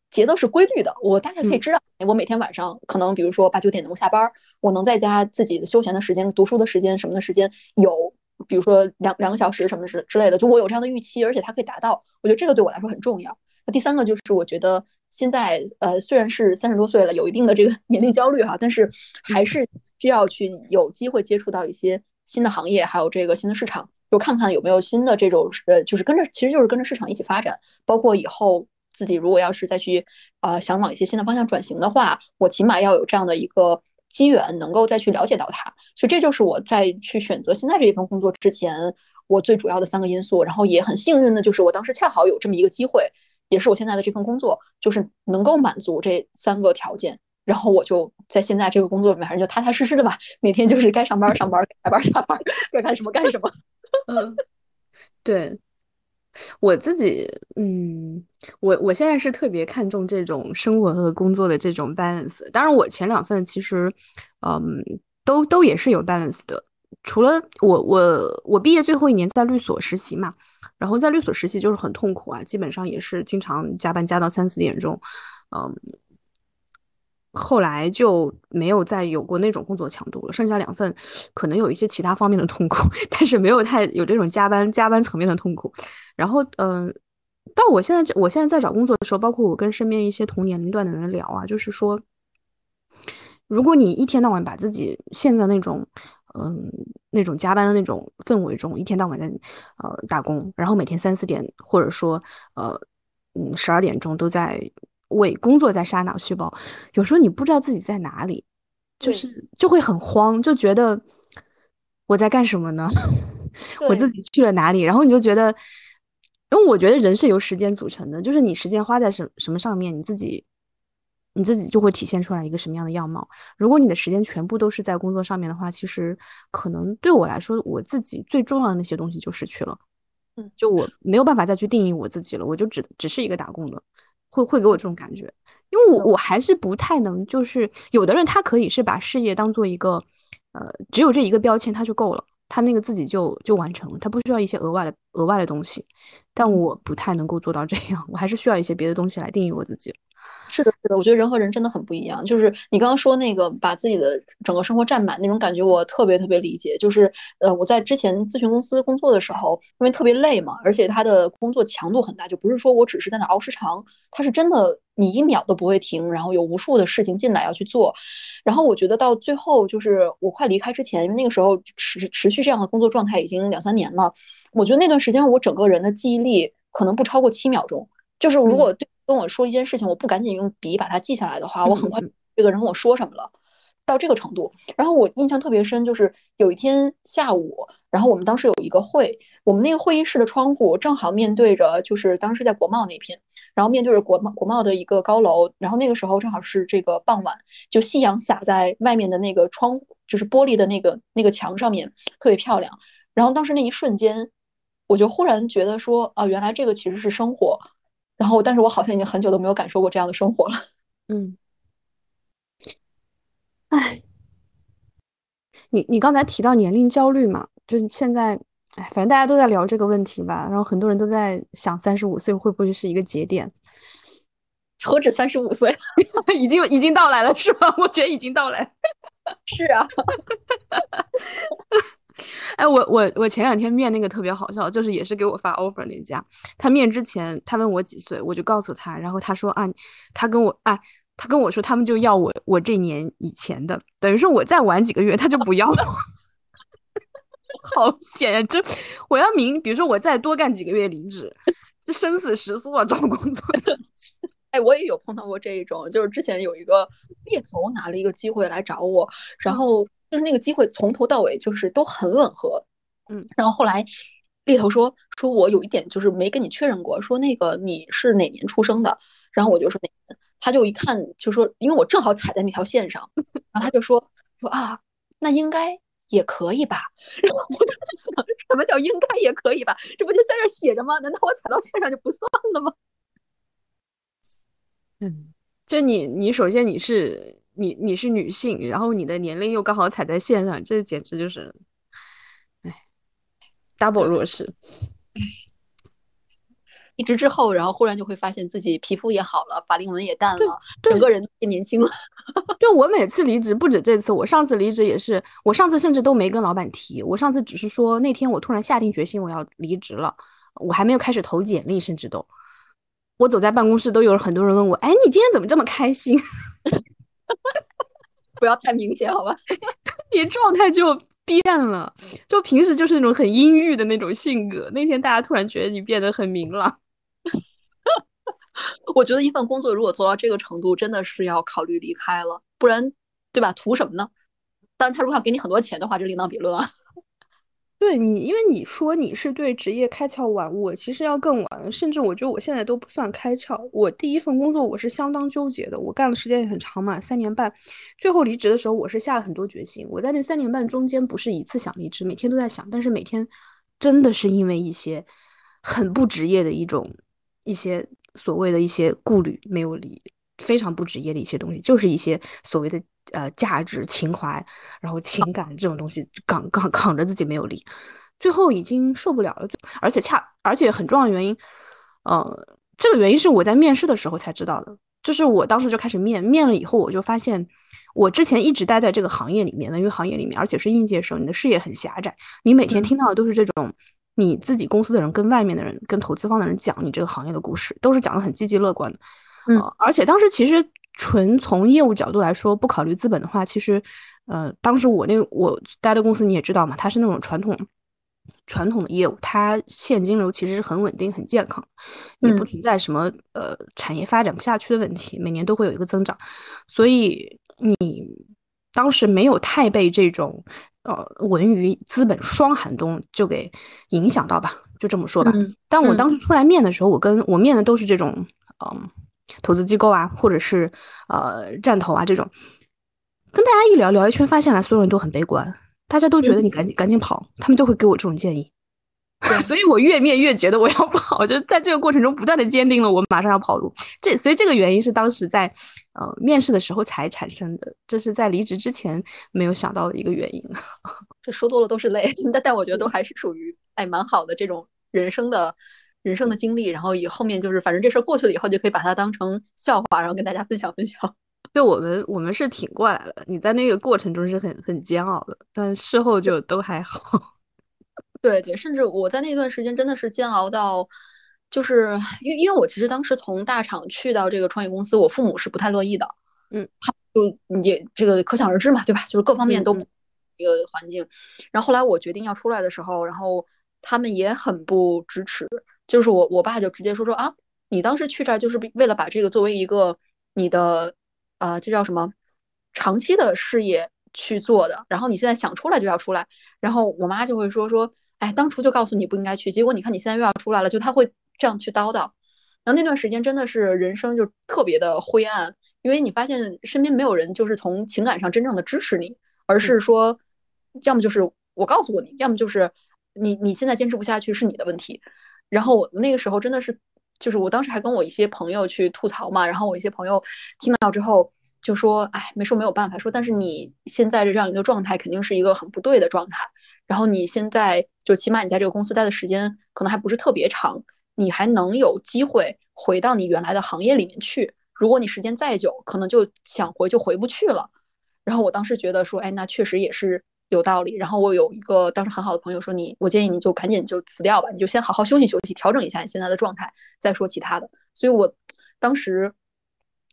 节奏是规律的，我大概可以知道，我每天晚上可能比如说八九点能够下班，我能在家自己的休闲的时间、读书的时间什么的时间有，比如说两两个小时什么之之类的，就我有这样的预期，而且它可以达到，我觉得这个对我来说很重要。那第三个就是我觉得现在呃虽然是三十多岁了，有一定的这个 *laughs* 年龄焦虑哈，但是还是需要去有机会接触到一些新的行业，还有这个新的市场。就看看有没有新的这种呃，就是跟着，其实就是跟着市场一起发展。包括以后自己如果要是再去啊，想往一些新的方向转型的话，我起码要有这样的一个机缘，能够再去了解到它。所以这就是我在去选择现在这一份工作之前，我最主要的三个因素。然后也很幸运的就是，我当时恰好有这么一个机会，也是我现在的这份工作，就是能够满足这三个条件。然后我就在现在这个工作里面，反正就踏踏实实的吧，每天就是该上班上班，该下班下班，该干什么干什么。嗯，对，我自己，嗯，我我现在是特别看重这种生活和工作的这种 balance。当然，我前两份其实，嗯，都都也是有 balance 的。除了我，我我毕业最后一年在律所实习嘛，然后在律所实习就是很痛苦啊，基本上也是经常加班加到三四点钟，嗯。后来就没有再有过那种工作强度了，剩下两份可能有一些其他方面的痛苦，*laughs* 但是没有太有这种加班加班层面的痛苦。然后，嗯，到我现在这我现在在找工作的时候，包括我跟身边一些同年龄段的人聊啊，就是说，如果你一天到晚把自己陷在那种嗯那种加班的那种氛围中，一天到晚在呃打工，然后每天三四点或者说呃嗯十二点钟都在。为工作在杀脑细胞，有时候你不知道自己在哪里，就是就会很慌，就觉得我在干什么呢？*laughs* 我自己去了哪里？然后你就觉得，因为我觉得人是由时间组成的，就是你时间花在什什么上面，你自己你自己就会体现出来一个什么样的样貌。如果你的时间全部都是在工作上面的话，其实可能对我来说，我自己最重要的那些东西就失去了。嗯，就我没有办法再去定义我自己了，我就只只是一个打工的。会会给我这种感觉，因为我我还是不太能，就是有的人他可以是把事业当做一个，呃，只有这一个标签他就够了，他那个自己就就完成了，他不需要一些额外的额外的东西，但我不太能够做到这样，我还是需要一些别的东西来定义我自己。是的，是的，我觉得人和人真的很不一样。就是你刚刚说那个把自己的整个生活占满那种感觉，我特别特别理解。就是呃，我在之前咨询公司工作的时候，因为特别累嘛，而且他的工作强度很大，就不是说我只是在那熬时长，他是真的你一秒都不会停，然后有无数的事情进来要去做。然后我觉得到最后，就是我快离开之前，因为那个时候持持续这样的工作状态已经两三年了，我觉得那段时间我整个人的记忆力可能不超过七秒钟。就是如果对跟我说一件事情，我不赶紧用笔把它记下来的话，我很快这个人跟我说什么了，到这个程度。然后我印象特别深，就是有一天下午，然后我们当时有一个会，我们那个会议室的窗户正好面对着，就是当时在国贸那片，然后面对着国贸国贸的一个高楼，然后那个时候正好是这个傍晚，就夕阳洒在外面的那个窗，就是玻璃的那个那个墙上面，特别漂亮。然后当时那一瞬间，我就忽然觉得说，啊，原来这个其实是生活。然后，但是我好像已经很久都没有感受过这样的生活了。*laughs* 嗯，哎，你你刚才提到年龄焦虑嘛？就是现在，哎，反正大家都在聊这个问题吧。然后很多人都在想，三十五岁会不会是一个节点？何止三十五岁，*laughs* 已经已经到来了，是吧？我觉得已经到来。是啊。*laughs* 哎，我我我前两天面那个特别好笑，就是也是给我发 offer 那家，他面之前他问我几岁，我就告诉他，然后他说啊，他跟我哎，他跟我说他们就要我我这年以前的，等于说我再晚几个月他就不要了。*laughs* 好险呀！这我要明，比如说我再多干几个月离职，这生死时速啊，找工作的。*laughs* 哎，我也有碰到过这一种，就是之前有一个猎头拿了一个机会来找我，然后就是那个机会从头到尾就是都很吻合，嗯，然后后来猎头说说我有一点就是没跟你确认过，说那个你是哪年出生的，然后我就说哪年，他就一看就说，因为我正好踩在那条线上，*laughs* 然后他就说说啊，那应该。也可以吧，*laughs* 然后我就想，什么叫应该也可以吧？这不就在这写着吗？难道我踩到线上就不算了吗？*laughs* 嗯，就你，你首先你是你你是女性，然后你的年龄又刚好踩在线上，这简直就是，哎，double 弱势。*laughs* 一直之后，然后忽然就会发现自己皮肤也好了，法令纹也淡了，整个人变年轻了。*laughs* 就我每次离职，不止这次，我上次离职也是，我上次甚至都没跟老板提，我上次只是说那天我突然下定决心我要离职了，我还没有开始投简历，甚至都，我走在办公室都有很多人问我，哎，你今天怎么这么开心？*laughs* 不要太明显好吧？*laughs* 你状态就变了，就平时就是那种很阴郁的那种性格，那天大家突然觉得你变得很明朗。*laughs* 我觉得一份工作如果做到这个程度，真的是要考虑离开了，不然，对吧？图什么呢？但是，他如果要给你很多钱的话，就另当别论啊。对你，因为你说你是对职业开窍晚，我其实要更晚，甚至我觉得我现在都不算开窍。我第一份工作我是相当纠结的，我干的时间也很长嘛，三年半。最后离职的时候，我是下了很多决心。我在那三年半中间不是一次想离职，每天都在想，但是每天真的是因为一些很不职业的一种一些。所谓的一些顾虑没有离，非常不职业的一些东西，就是一些所谓的呃价值、情怀，然后情感这种东西，扛扛扛着自己没有力，最后已经受不了了。而且恰而且很重要的原因，呃，这个原因是我在面试的时候才知道的，就是我当时就开始面面了以后，我就发现我之前一直待在这个行业里面，文娱行业里面，而且是应届生，你的视野很狭窄，你每天听到的都是这种。你自己公司的人跟外面的人、跟投资方的人讲你这个行业的故事，都是讲的很积极乐观的，嗯，而且当时其实纯从业务角度来说，不考虑资本的话，其实，呃，当时我那个我待的公司你也知道嘛，它是那种传统传统的业务，它现金流其实是很稳定、很健康，也不存在什么呃产业发展不下去的问题，每年都会有一个增长，所以你当时没有太被这种。呃，文娱资本双寒冬就给影响到吧，就这么说吧。但我当时出来面的时候，我跟我面的都是这种，嗯，投资机构啊，或者是呃战投啊这种。跟大家一聊聊一圈，发现来所有人都很悲观，大家都觉得你赶紧赶紧跑，他们就会给我这种建议。*laughs* 所以我越面越觉得我要跑，*laughs* 就在这个过程中不断的坚定了我马上要跑路。这所以这个原因是当时在呃面试的时候才产生的，这是在离职之前没有想到的一个原因。*laughs* 这说多了都是泪，但但我觉得都还是属于哎蛮好的这种人生的人生的经历。然后以后面就是反正这事儿过去了以后，就可以把它当成笑话，然后跟大家分享分享。*laughs* 对我们我们是挺过来的，你在那个过程中是很很煎熬的，但事后就都还好。*laughs* 对对，甚至我在那段时间真的是煎熬到，就是因为因为我其实当时从大厂去到这个创业公司，我父母是不太乐意的，嗯，他就也这个可想而知嘛，对吧？就是各方面都一个环境。然后后来我决定要出来的时候，然后他们也很不支持，就是我我爸就直接说说啊，你当时去这儿就是为了把这个作为一个你的啊，这叫什么长期的事业去做的，然后你现在想出来就要出来，然后我妈就会说说。哎，当初就告诉你不应该去，结果你看你现在又要出来了，就他会这样去叨叨。然后那段时间真的是人生就特别的灰暗，因为你发现身边没有人就是从情感上真正的支持你，而是说，要么就是我告诉过你，要么就是你你现在坚持不下去是你的问题。然后我那个时候真的是，就是我当时还跟我一些朋友去吐槽嘛，然后我一些朋友听到之后就说，哎，没说没有办法，说但是你现在的这样一个状态肯定是一个很不对的状态。然后你现在就起码你在这个公司待的时间可能还不是特别长，你还能有机会回到你原来的行业里面去。如果你时间再久，可能就想回就回不去了。然后我当时觉得说，哎，那确实也是有道理。然后我有一个当时很好的朋友说，你我建议你就赶紧就辞掉吧，你就先好好休息休息，调整一下你现在的状态，再说其他的。所以我当时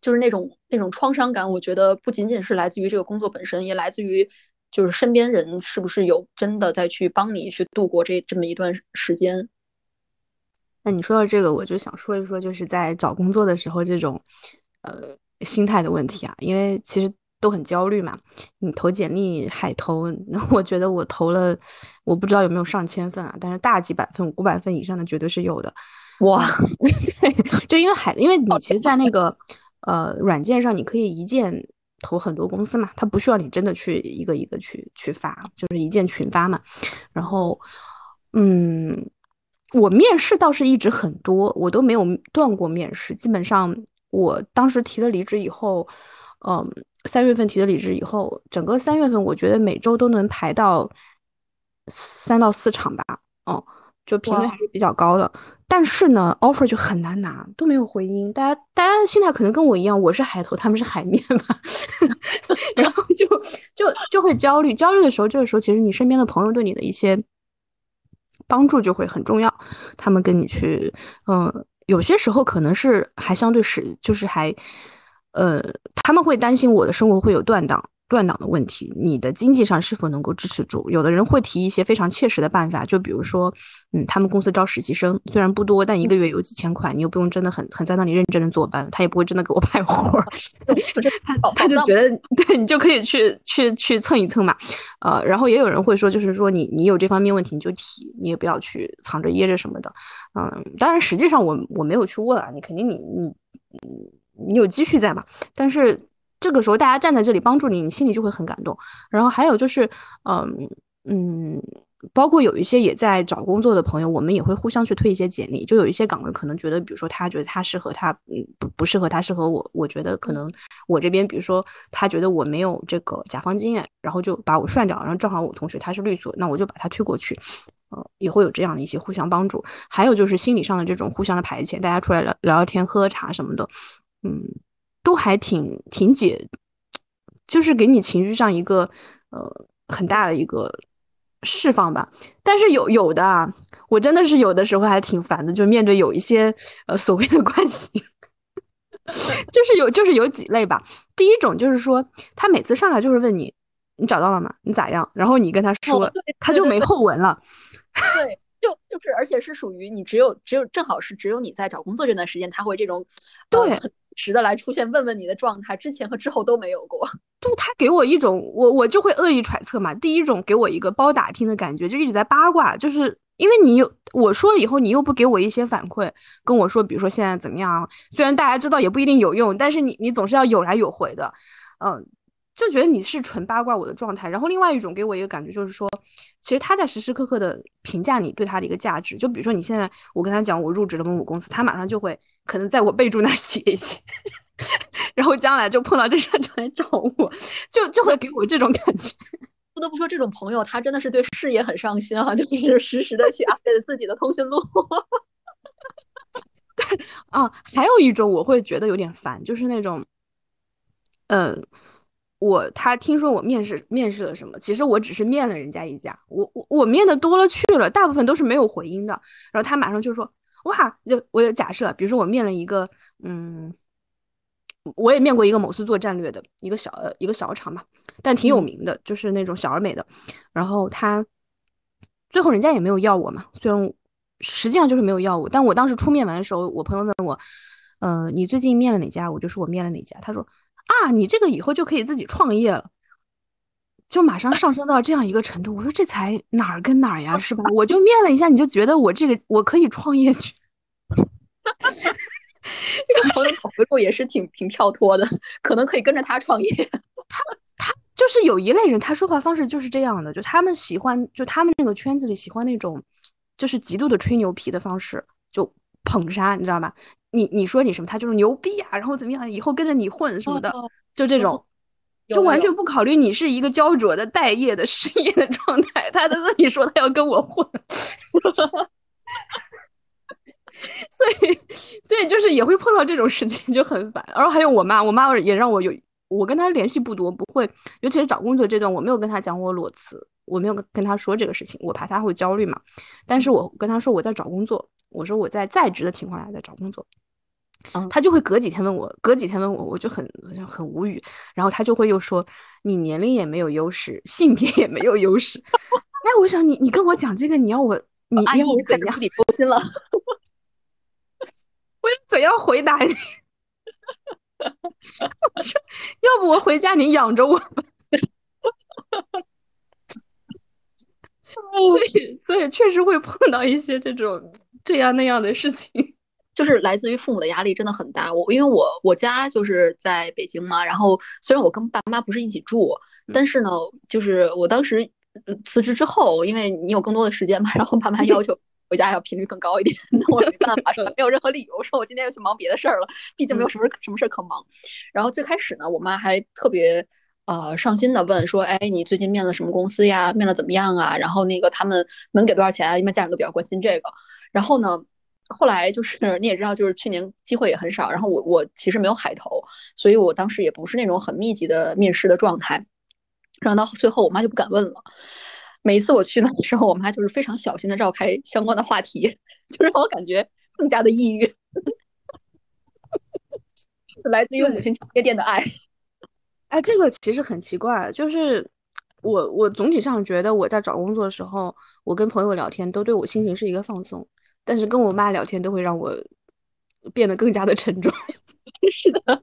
就是那种那种创伤感，我觉得不仅仅是来自于这个工作本身，也来自于就是身边人是不是有真的在去帮你去度过这这么一段时间。那你说到这个，我就想说一说，就是在找工作的时候这种呃心态的问题啊，因为其实都很焦虑嘛。你投简历海投，我觉得我投了，我不知道有没有上千份啊，但是大几百份、五百份以上的绝对是有的。哇，*laughs* 对，就因为海，因为你其实，在那个呃软件上，你可以一键投很多公司嘛，它不需要你真的去一个一个去去发，就是一键群发嘛。然后，嗯。我面试倒是一直很多，我都没有断过面试。基本上，我当时提了离职以后，嗯，三月份提的离职以后，整个三月份我觉得每周都能排到三到四场吧，哦，就频率还是比较高的。但是呢，offer 就很难拿，都没有回音。大家大家心态可能跟我一样，我是海投，他们是海面吧，*laughs* 然后就就就会焦虑。焦虑的时候，这个时候其实你身边的朋友对你的一些。帮助就会很重要，他们跟你去，嗯，有些时候可能是还相对是，就是还，呃，他们会担心我的生活会有断档。断档的问题，你的经济上是否能够支持住？有的人会提一些非常切实的办法，就比如说，嗯，他们公司招实习生，虽然不多，但一个月有几千块，你又不用真的很很在那里认真的坐班，他也不会真的给我派活儿，*laughs* 他他就觉得 *laughs* 对你就可以去去去蹭一蹭嘛，呃，然后也有人会说，就是说你你有这方面问题你就提，你也不要去藏着掖着什么的，嗯，当然实际上我我没有去问啊，你肯定你你你有积蓄在嘛，但是。这个时候，大家站在这里帮助你，你心里就会很感动。然后还有就是，嗯嗯，包括有一些也在找工作的朋友，我们也会互相去推一些简历。就有一些岗位可能觉得，比如说他觉得他适合他，嗯，不不适合他，适合我。我觉得可能我这边，比如说他觉得我没有这个甲方经验，然后就把我涮掉。然后正好我同学他是律所，那我就把他推过去。呃，也会有这样的一些互相帮助。还有就是心理上的这种互相的排遣，大家出来聊聊聊天、喝喝茶什么的，嗯。都还挺挺解，就是给你情绪上一个呃很大的一个释放吧。但是有有的啊，我真的是有的时候还挺烦的，就面对有一些呃所谓的关系，*laughs* 就是有就是有几类吧。第一种就是说，他每次上来就是问你，你找到了吗？你咋样？然后你跟他说，他就没后文了。*laughs* 对，就就是，而且是属于你只有只有正好是只有你在找工作这段时间，他会这种对。时的来出现问问你的状态，之前和之后都没有过。*laughs* 就他给我一种，我我就会恶意揣测嘛。第一种给我一个包打听的感觉，就一直在八卦，就是因为你有我说了以后，你又不给我一些反馈，跟我说，比如说现在怎么样？虽然大家知道也不一定有用，但是你你总是要有来有回的，嗯，就觉得你是纯八卦我的状态。然后另外一种给我一个感觉就是说，其实他在时时刻刻的评价你对他的一个价值。就比如说你现在我跟他讲我入职了某某公司，他马上就会。可能在我备注那儿 *laughs* 写一写，*laughs* 然后将来就碰到这事儿就来找我，就就会给我这种感觉。*laughs* 不得不说，这种朋友他真的是对事业很上心啊，就是实时的去 update 自己的通讯录。对啊，还有一种我会觉得有点烦，就是那种，嗯，我他听说我面试面试了什么，其实我只是面了人家一家，我我我面的多了去了，大部分都是没有回音的，然后他马上就说。哇，就我有假设，比如说我面了一个，嗯，我也面过一个某司做战略的一个小一个小厂嘛，但挺有名的，就是那种小而美的。然后他最后人家也没有要我嘛，虽然实际上就是没有要我，但我当时出面完的时候，我朋友问我，呃，你最近面了哪家？我就说我面了哪家。他说啊，你这个以后就可以自己创业了。就马上上升到这样一个程度，我说这才哪儿跟哪儿呀，是吧？我就面了一下，你就觉得我这个我可以创业去？*laughs* 这个朋友回复也是挺挺跳脱的，可能可以跟着他创业。*laughs* 他他就是有一类人，他说话方式就是这样的，就他们喜欢，就他们那个圈子里喜欢那种，就是极度的吹牛皮的方式，就捧杀，你知道吧？你你说你什么，他就是牛逼啊，然后怎么样，以后跟着你混什么的，就这种。就完全不考虑你是一个焦灼的待业的失业的状态，他在这里说他要跟我混，*laughs* 所以所以就是也会碰到这种事情就很烦。然后还有我妈，我妈也让我有我跟她联系不多，不会，尤其是找工作这段，我没有跟她讲我裸辞，我没有跟跟她说这个事情，我怕她会焦虑嘛。但是我跟她说我在找工作，我说我在在职的情况下在找工作。他就会隔几天问我，隔几天问我，我就很很无语。然后他就会又说：“你年龄也没有优势，性别也没有优势。”哎，我想你，你跟我讲这个，你要我，你要我怎样？你抽心了，*laughs* 我怎样回答你？*laughs* 我说，要不我回家你养着我吧。*laughs* 所以，所以确实会碰到一些这种这样那样的事情。就是来自于父母的压力真的很大。我因为我我家就是在北京嘛，然后虽然我跟爸妈不是一起住，但是呢，就是我当时辞职之后，因为你有更多的时间嘛，然后爸妈要求 *laughs* 回家要频率更高一点，那我没办法，*laughs* 没有任何理由说我今天要去忙别的事儿了，毕竟没有什么什么事儿可忙。然后最开始呢，我妈还特别呃上心的问说，哎，你最近面了什么公司呀？面了怎么样啊？然后那个他们能给多少钱啊？因为家长都比较关心这个。然后呢？后来就是 *laughs* 你也知道，就是去年机会也很少，然后我我其实没有海投，所以我当时也不是那种很密集的面试的状态。然后到最后，我妈就不敢问了。每一次我去那的时候，我妈就是非常小心的绕开相关的话题，就让我感觉更加的抑郁。来自于母亲茶叶店的爱。哎，这个其实很奇怪，就是我我总体上觉得我在找工作的时候，我跟朋友聊天都对我心情是一个放松。但是跟我妈聊天都会让我变得更加的沉重。*laughs* 是的，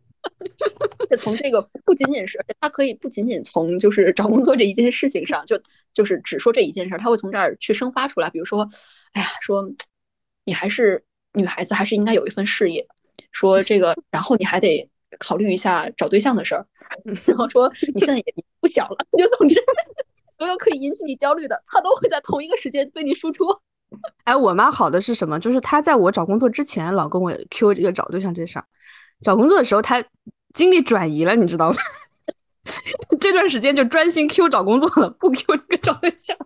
从这个不仅仅是他可以不仅仅从就是找工作这一件事情上，就就是只说这一件事，他会从这儿去生发出来。比如说，哎呀，说你还是女孩子，还是应该有一份事业。说这个，然后你还得考虑一下找对象的事儿。然后说你现在也不小了，就总之 *laughs* 所有可以引起你焦虑的，他都会在同一个时间对你输出。哎，我妈好的是什么？就是她在我找工作之前，老跟我 Q 这个找对象这事儿。找工作的时候，她精力转移了，你知道吗？*laughs* 这段时间就专心 Q 找工作了，不 Q 这个找对象。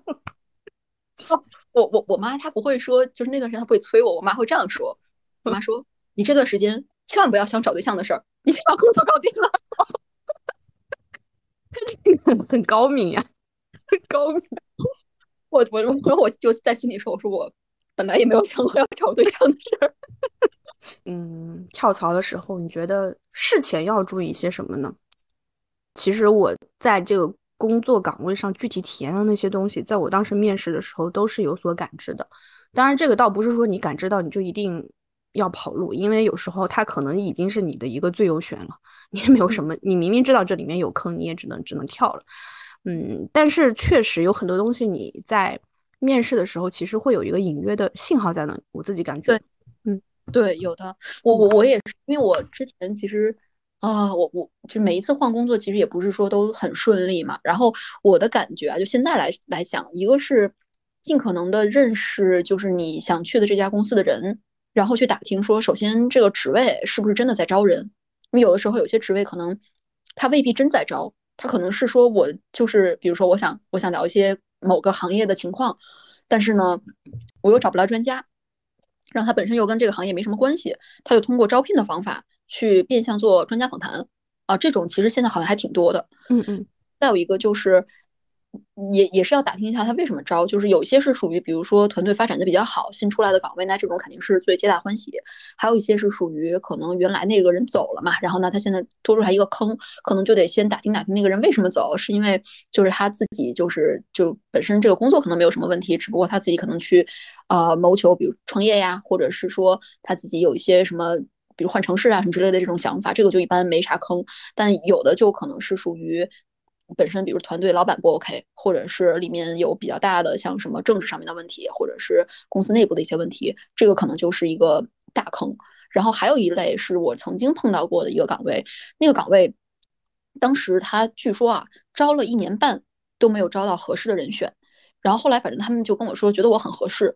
哦，我我我妈她不会说，就是那段时间她不会催我，我妈会这样说。我妈说：“你这段时间千万不要想找对象的事儿，你先把工作搞定了。*laughs* ”这个很高明呀，很高明。我我我我就在心里说，我说我本来也没有想过要找对象的事儿。*laughs* 嗯，跳槽的时候，你觉得事前要注意些什么呢？其实我在这个工作岗位上具体体验的那些东西，在我当时面试的时候都是有所感知的。当然，这个倒不是说你感知到你就一定要跑路，因为有时候它可能已经是你的一个最优选了，你也没有什么，你明明知道这里面有坑，你也只能只能跳了。嗯，但是确实有很多东西你在面试的时候，其实会有一个隐约的信号在那。我自己感觉，对，嗯，对，有的。我我我也是，因为我之前其实啊，我我就每一次换工作，其实也不是说都很顺利嘛。然后我的感觉啊，就现在来来讲，一个是尽可能的认识，就是你想去的这家公司的人，然后去打听说，首先这个职位是不是真的在招人？因为有的时候有些职位可能他未必真在招。他可能是说，我就是，比如说，我想，我想聊一些某个行业的情况，但是呢，我又找不来专家，让他本身又跟这个行业没什么关系，他就通过招聘的方法去变相做专家访谈啊，这种其实现在好像还挺多的。嗯嗯。再有一个就是。也也是要打听一下他为什么招，就是有些是属于，比如说团队发展的比较好，新出来的岗位，那这种肯定是最皆大欢喜；还有一些是属于可能原来那个人走了嘛，然后呢他现在多出来一个坑，可能就得先打听打听那个人为什么走，是因为就是他自己就是就本身这个工作可能没有什么问题，只不过他自己可能去呃谋求比如创业呀，或者是说他自己有一些什么，比如换城市啊什么之类的这种想法，这个就一般没啥坑，但有的就可能是属于。本身，比如团队老板不 OK，或者是里面有比较大的像什么政治上面的问题，或者是公司内部的一些问题，这个可能就是一个大坑。然后还有一类是我曾经碰到过的一个岗位，那个岗位当时他据说啊招了一年半都没有招到合适的人选，然后后来反正他们就跟我说觉得我很合适，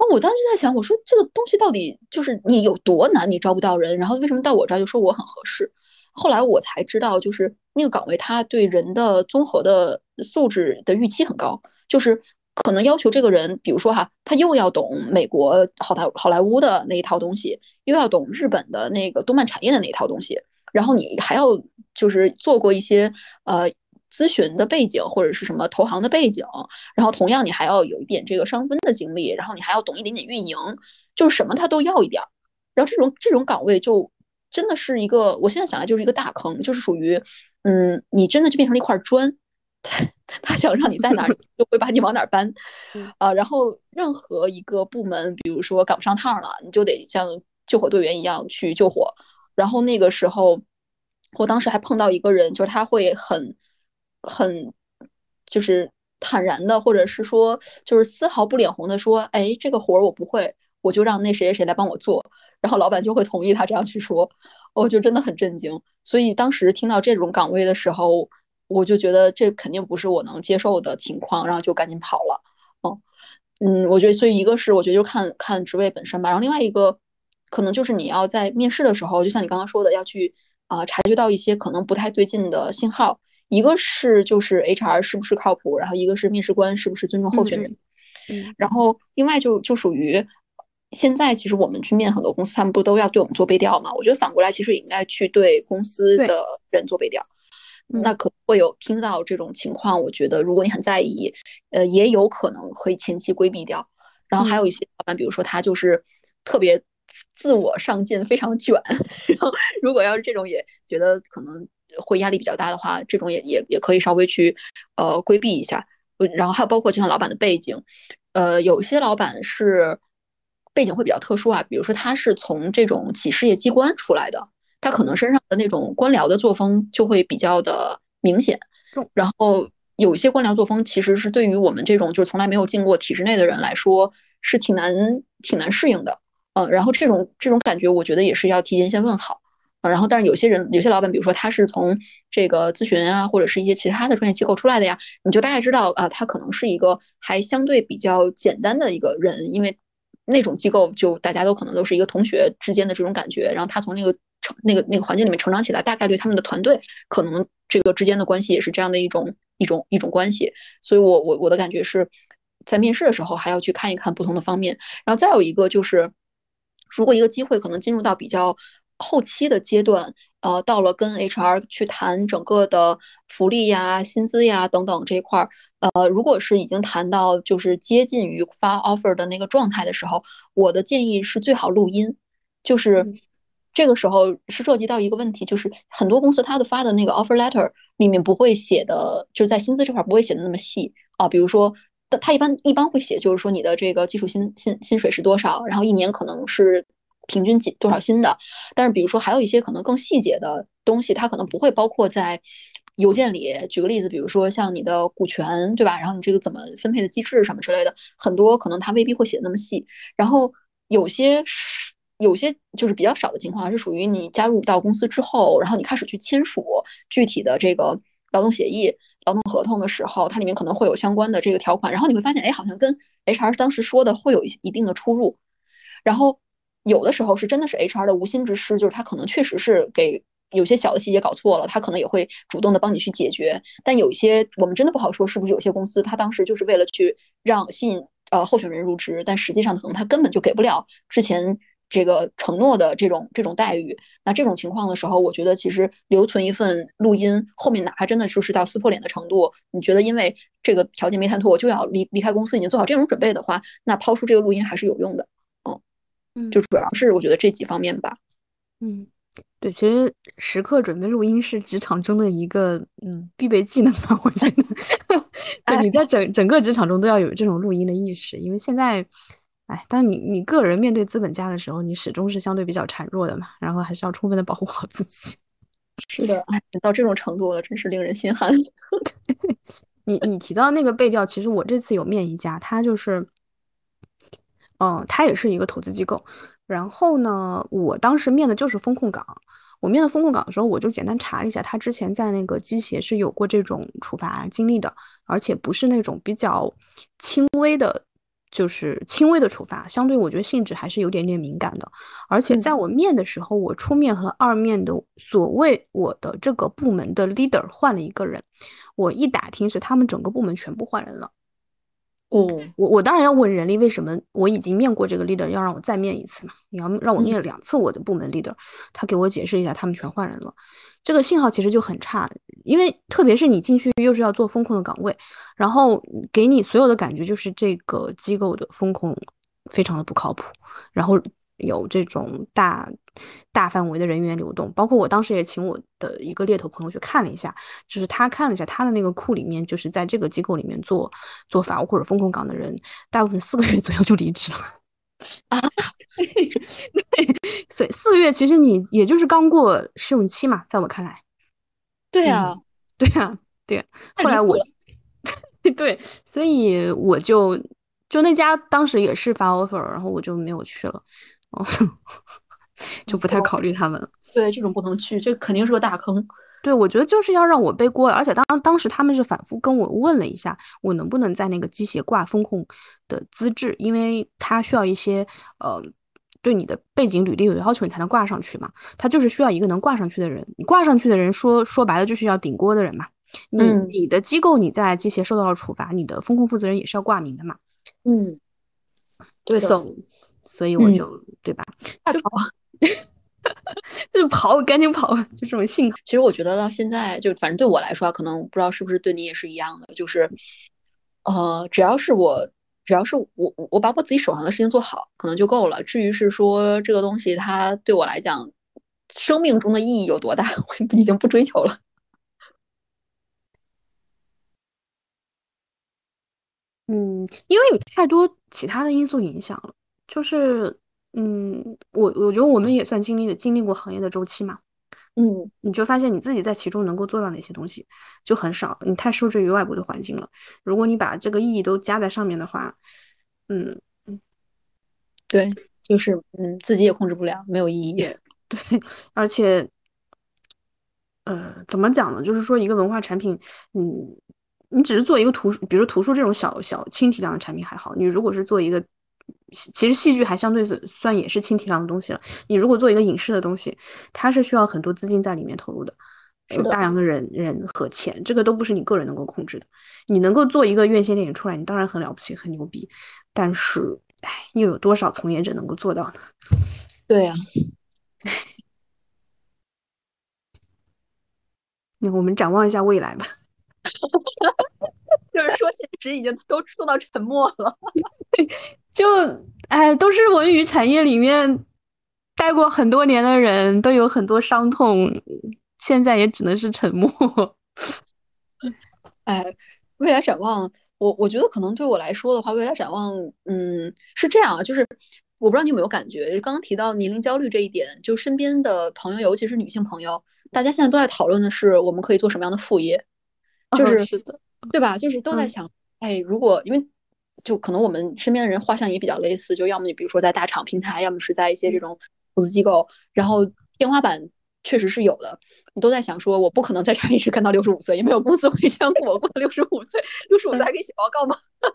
那我当时在想，我说这个东西到底就是你有多难，你招不到人，然后为什么到我这儿就说我很合适？后来我才知道，就是那个岗位，他对人的综合的素质的预期很高，就是可能要求这个人，比如说哈，他又要懂美国好莱好莱坞的那一套东西，又要懂日本的那个动漫产业的那一套东西，然后你还要就是做过一些呃咨询的背景或者是什么投行的背景，然后同样你还要有一点这个商分的经历，然后你还要懂一点点运营，就是什么他都要一点儿。然后这种这种岗位就真的是一个，我现在想来就是一个大坑，就是属于，嗯，你真的就变成了一块砖，他 *laughs* 他想让你在哪儿，就会把你往哪儿搬，*laughs* 啊，然后任何一个部门，比如说赶不上趟了，你就得像救火队员一样去救火。然后那个时候，我当时还碰到一个人，就是他会很很就是坦然的，或者是说就是丝毫不脸红的说，哎，这个活儿我不会，我就让那谁谁谁来帮我做。然后老板就会同意他这样去说，我就真的很震惊。所以当时听到这种岗位的时候，我就觉得这肯定不是我能接受的情况，然后就赶紧跑了。嗯嗯，我觉得所以一个是我觉得就看看职位本身吧，然后另外一个可能就是你要在面试的时候，就像你刚刚说的，要去啊察觉到一些可能不太对劲的信号。一个是就是 HR 是不是靠谱，然后一个是面试官是不是尊重候选人。嗯，然后另外就就属于。现在其实我们去面很多公司，他们不都要对我们做背调吗？我觉得反过来其实也应该去对公司的人做背调。那可会有听到这种情况？我觉得如果你很在意，呃，也有可能可以前期规避掉。然后还有一些老板，比如说他就是特别自我上进，非常卷。*laughs* 然后如果要是这种也觉得可能会压力比较大的话，这种也也也可以稍微去呃规避一下。然后还有包括就像老板的背景，呃，有些老板是。背景会比较特殊啊，比如说他是从这种企事业机关出来的，他可能身上的那种官僚的作风就会比较的明显。然后有一些官僚作风其实是对于我们这种就是从来没有进过体制内的人来说是挺难挺难适应的。嗯，然后这种这种感觉我觉得也是要提前先问好。然后但是有些人有些老板，比如说他是从这个咨询啊或者是一些其他的专业机构出来的呀，你就大概知道啊，他可能是一个还相对比较简单的一个人，因为。那种机构就大家都可能都是一个同学之间的这种感觉，然后他从那个成那个那个环境里面成长起来，大概率他们的团队可能这个之间的关系也是这样的一种一种一种关系，所以我我我的感觉是在面试的时候还要去看一看不同的方面，然后再有一个就是，如果一个机会可能进入到比较。后期的阶段，呃，到了跟 HR 去谈整个的福利呀、薪资呀等等这一块儿，呃，如果是已经谈到就是接近于发 offer 的那个状态的时候，我的建议是最好录音。就是这个时候是涉及到一个问题，就是很多公司它的发的那个 offer letter 里面不会写的，就是在薪资这块不会写的那么细啊。比如说，他一般一般会写，就是说你的这个基础薪薪薪水是多少，然后一年可能是。平均几多少薪的？但是比如说还有一些可能更细节的东西，它可能不会包括在邮件里。举个例子，比如说像你的股权，对吧？然后你这个怎么分配的机制什么之类的，很多可能它未必会写那么细。然后有些是有些就是比较少的情况，是属于你加入到公司之后，然后你开始去签署具体的这个劳动协议、劳动合同的时候，它里面可能会有相关的这个条款。然后你会发现，哎，好像跟 HR 当时说的会有一一定的出入。然后。有的时候是真的是 HR 的无心之失，就是他可能确实是给有些小的细节搞错了，他可能也会主动的帮你去解决。但有一些我们真的不好说，是不是有些公司他当时就是为了去让吸引呃候选人入职，但实际上可能他根本就给不了之前这个承诺的这种这种待遇。那这种情况的时候，我觉得其实留存一份录音，后面哪怕真的就是到撕破脸的程度，你觉得因为这个条件没谈妥，我就要离离开公司，已经做好这种准备的话，那抛出这个录音还是有用的。就主要是我觉得这几方面吧。嗯，对，其实时刻准备录音是职场中的一个嗯必备技能吧，我觉得。*laughs* 对，你在整整个职场中都要有这种录音的意识，因为现在，哎，当你你个人面对资本家的时候，你始终是相对比较孱弱的嘛，然后还是要充分的保护好自己。*laughs* 是的，哎，到这种程度了，真是令人心寒。*laughs* 你你提到那个背调，其实我这次有面一家，他就是。嗯，他也是一个投资机构。然后呢，我当时面的就是风控岗。我面的风控岗的时候，我就简单查了一下，他之前在那个机协是有过这种处罚经历的，而且不是那种比较轻微的，就是轻微的处罚。相对我觉得性质还是有点点敏感的。而且在我面的时候，我出面和二面的所谓我的这个部门的 leader 换了一个人，我一打听是他们整个部门全部换人了。哦，我我当然要问人力，为什么我已经面过这个 leader，要让我再面一次嘛？你要让我面两次我的部门 leader，他给我解释一下，他们全换人了，这个信号其实就很差，因为特别是你进去又是要做风控的岗位，然后给你所有的感觉就是这个机构的风控非常的不靠谱，然后有这种大大范围的人员流动。包括我当时也请我的一个猎头朋友去看了一下，就是他看了一下他的那个库里面，就是在这个机构里面做做法务或者风控岗的人，大部分四个月左右就离职了。*laughs* 啊，对，所以四个月其实你也就是刚过试用期嘛，在我看来。对呀，对啊，对。后来我，对，所以我就就那家当时也是发 offer，然后我就没有去了，哦，*laughs* 就不太考虑他们了。对，这种不能去，这肯定是个大坑。对，我觉得就是要让我背锅，而且当当时他们是反复跟我问了一下，我能不能在那个机械挂风控的资质，因为他需要一些呃，对你的背景履历有要求，你才能挂上去嘛。他就是需要一个能挂上去的人，你挂上去的人说说白了就是要顶锅的人嘛。你你的机构你在机械受到了处罚，你的风控负责人也是要挂名的嘛。嗯，对的。所以我就对吧？就跑。*laughs* 就跑，赶紧跑，就这种性格。其实我觉得到现在，就反正对我来说，可能不知道是不是对你也是一样的，就是，呃，只要是我，只要是我，我把我自己手上的事情做好，可能就够了。至于是说这个东西它对我来讲，生命中的意义有多大，*laughs* 我已经不追求了。嗯，因为有太多其他的因素影响了，就是。嗯，我我觉得我们也算经历了经历过行业的周期嘛，嗯，你就发现你自己在其中能够做到哪些东西就很少，你太受制于外部的环境了。如果你把这个意义都加在上面的话，嗯嗯，对，就是嗯，自己也控制不了，没有意义。对，而且，呃，怎么讲呢？就是说一个文化产品，嗯你只是做一个图，比如说图书这种小小轻体量的产品还好，你如果是做一个。其实戏剧还相对算也是轻体量的东西了。你如果做一个影视的东西，它是需要很多资金在里面投入的，有大量的人人和钱，这个都不是你个人能够控制的。你能够做一个院线电影出来，你当然很了不起，很牛逼。但是，哎，又有多少从业者能够做到呢？*laughs* 对呀，那我们展望一下未来吧。*laughs* 就是说，现实已经都做到沉默了。*laughs* 就哎，都是文娱产业里面待过很多年的人，都有很多伤痛，现在也只能是沉默。哎，未来展望，我我觉得可能对我来说的话，未来展望，嗯，是这样啊，就是我不知道你有没有感觉，刚刚提到年龄焦虑这一点，就身边的朋友，尤其是女性朋友，大家现在都在讨论的是，我们可以做什么样的副业，就是是的，对吧？就是都在想，哎，如果因为。就可能我们身边的人画像也比较类似，就要么你比如说在大厂平台，要么是在一些这种投资机构，然后天花板确实是有的。你都在想说，我不可能在这一直干到六十五岁，也没有公司会这样过我过六十五岁，六十五岁还可以写报告吗？*laughs*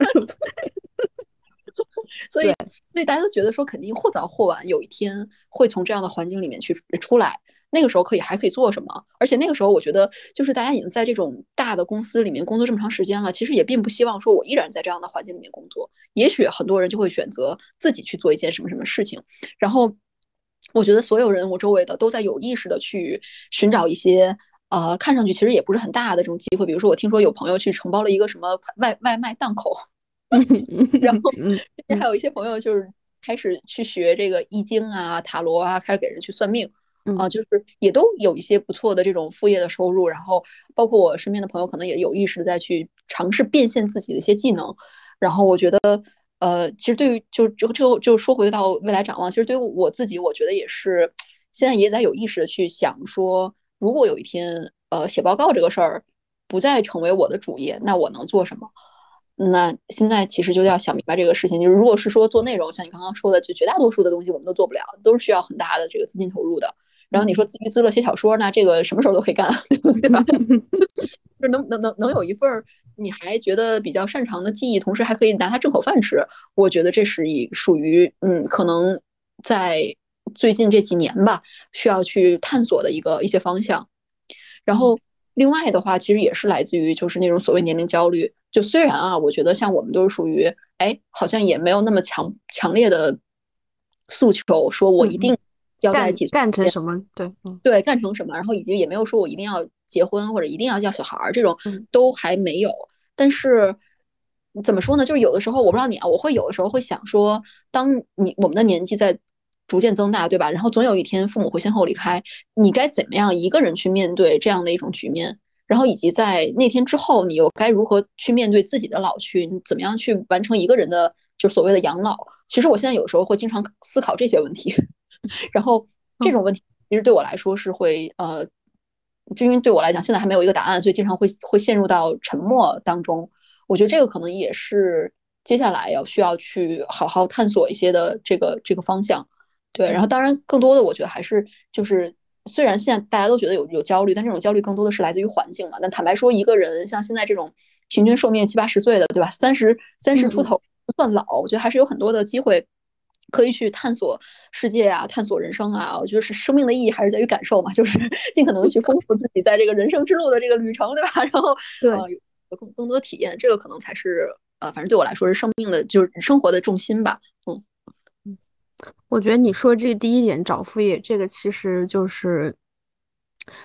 所以，所以大家都觉得说，肯定或早或晚有一天会从这样的环境里面去出来。那个时候可以还可以做什么？而且那个时候我觉得，就是大家已经在这种大的公司里面工作这么长时间了，其实也并不希望说我依然在这样的环境里面工作。也许很多人就会选择自己去做一件什么什么事情。然后，我觉得所有人我周围的都在有意识的去寻找一些呃看上去其实也不是很大的这种机会。比如说，我听说有朋友去承包了一个什么外外卖档口 *laughs* *laughs* 然后还有一些朋友就是开始去学这个易经啊、塔罗啊，开始给人去算命。啊，就是也都有一些不错的这种副业的收入，然后包括我身边的朋友可能也有意识的在去尝试变现自己的一些技能，然后我觉得，呃，其实对于就就就就说回到未来展望，其实对于我自己，我觉得也是现在也在有意识的去想说，如果有一天，呃，写报告这个事儿不再成为我的主业，那我能做什么？那现在其实就要想明白这个事情，就是如果是说做内容，像你刚刚说的，就绝大多数的东西我们都做不了，都是需要很大的这个资金投入的。然后你说自娱自乐写小说，那这个什么时候都可以干，对吧？*laughs* *laughs* 就能能能能有一份你还觉得比较擅长的技艺，同时还可以拿它挣口饭吃，我觉得这是以属于嗯，可能在最近这几年吧，需要去探索的一个一些方向。然后另外的话，其实也是来自于就是那种所谓年龄焦虑。就虽然啊，我觉得像我们都是属于哎，好像也没有那么强强烈的诉求，说我一定。要在一起干成什么？对，对，干成什么？然后以及也没有说我一定要结婚或者一定要要小孩儿，这种都还没有。但是怎么说呢？就是有的时候我不知道你啊，我会有的时候会想说，当你我们的年纪在逐渐增大，对吧？然后总有一天父母会先后离开，你该怎么样一个人去面对这样的一种局面？然后以及在那天之后，你又该如何去面对自己的老去？你怎么样去完成一个人的就所谓的养老？其实我现在有时候会经常思考这些问题，然后这种问题其实对我来说是会呃，就因为对我来讲现在还没有一个答案，所以经常会会陷入到沉默当中。我觉得这个可能也是接下来要需要去好好探索一些的这个这个方向。对，然后当然更多的我觉得还是就是。虽然现在大家都觉得有有焦虑，但这种焦虑更多的是来自于环境嘛。但坦白说，一个人像现在这种平均寿命七八十岁的，对吧？三十三十出头不算老，我觉得还是有很多的机会可以去探索世界啊，探索人生啊。我觉得是生命的意义还是在于感受嘛，*laughs* 就是尽可能去丰富自己在这个人生之路的这个旅程，对吧？*laughs* 然后对有更更多体验，这个可能才是呃，反正对我来说是生命的，就是生活的重心吧。嗯。我觉得你说这第一点找副业，这个其实就是，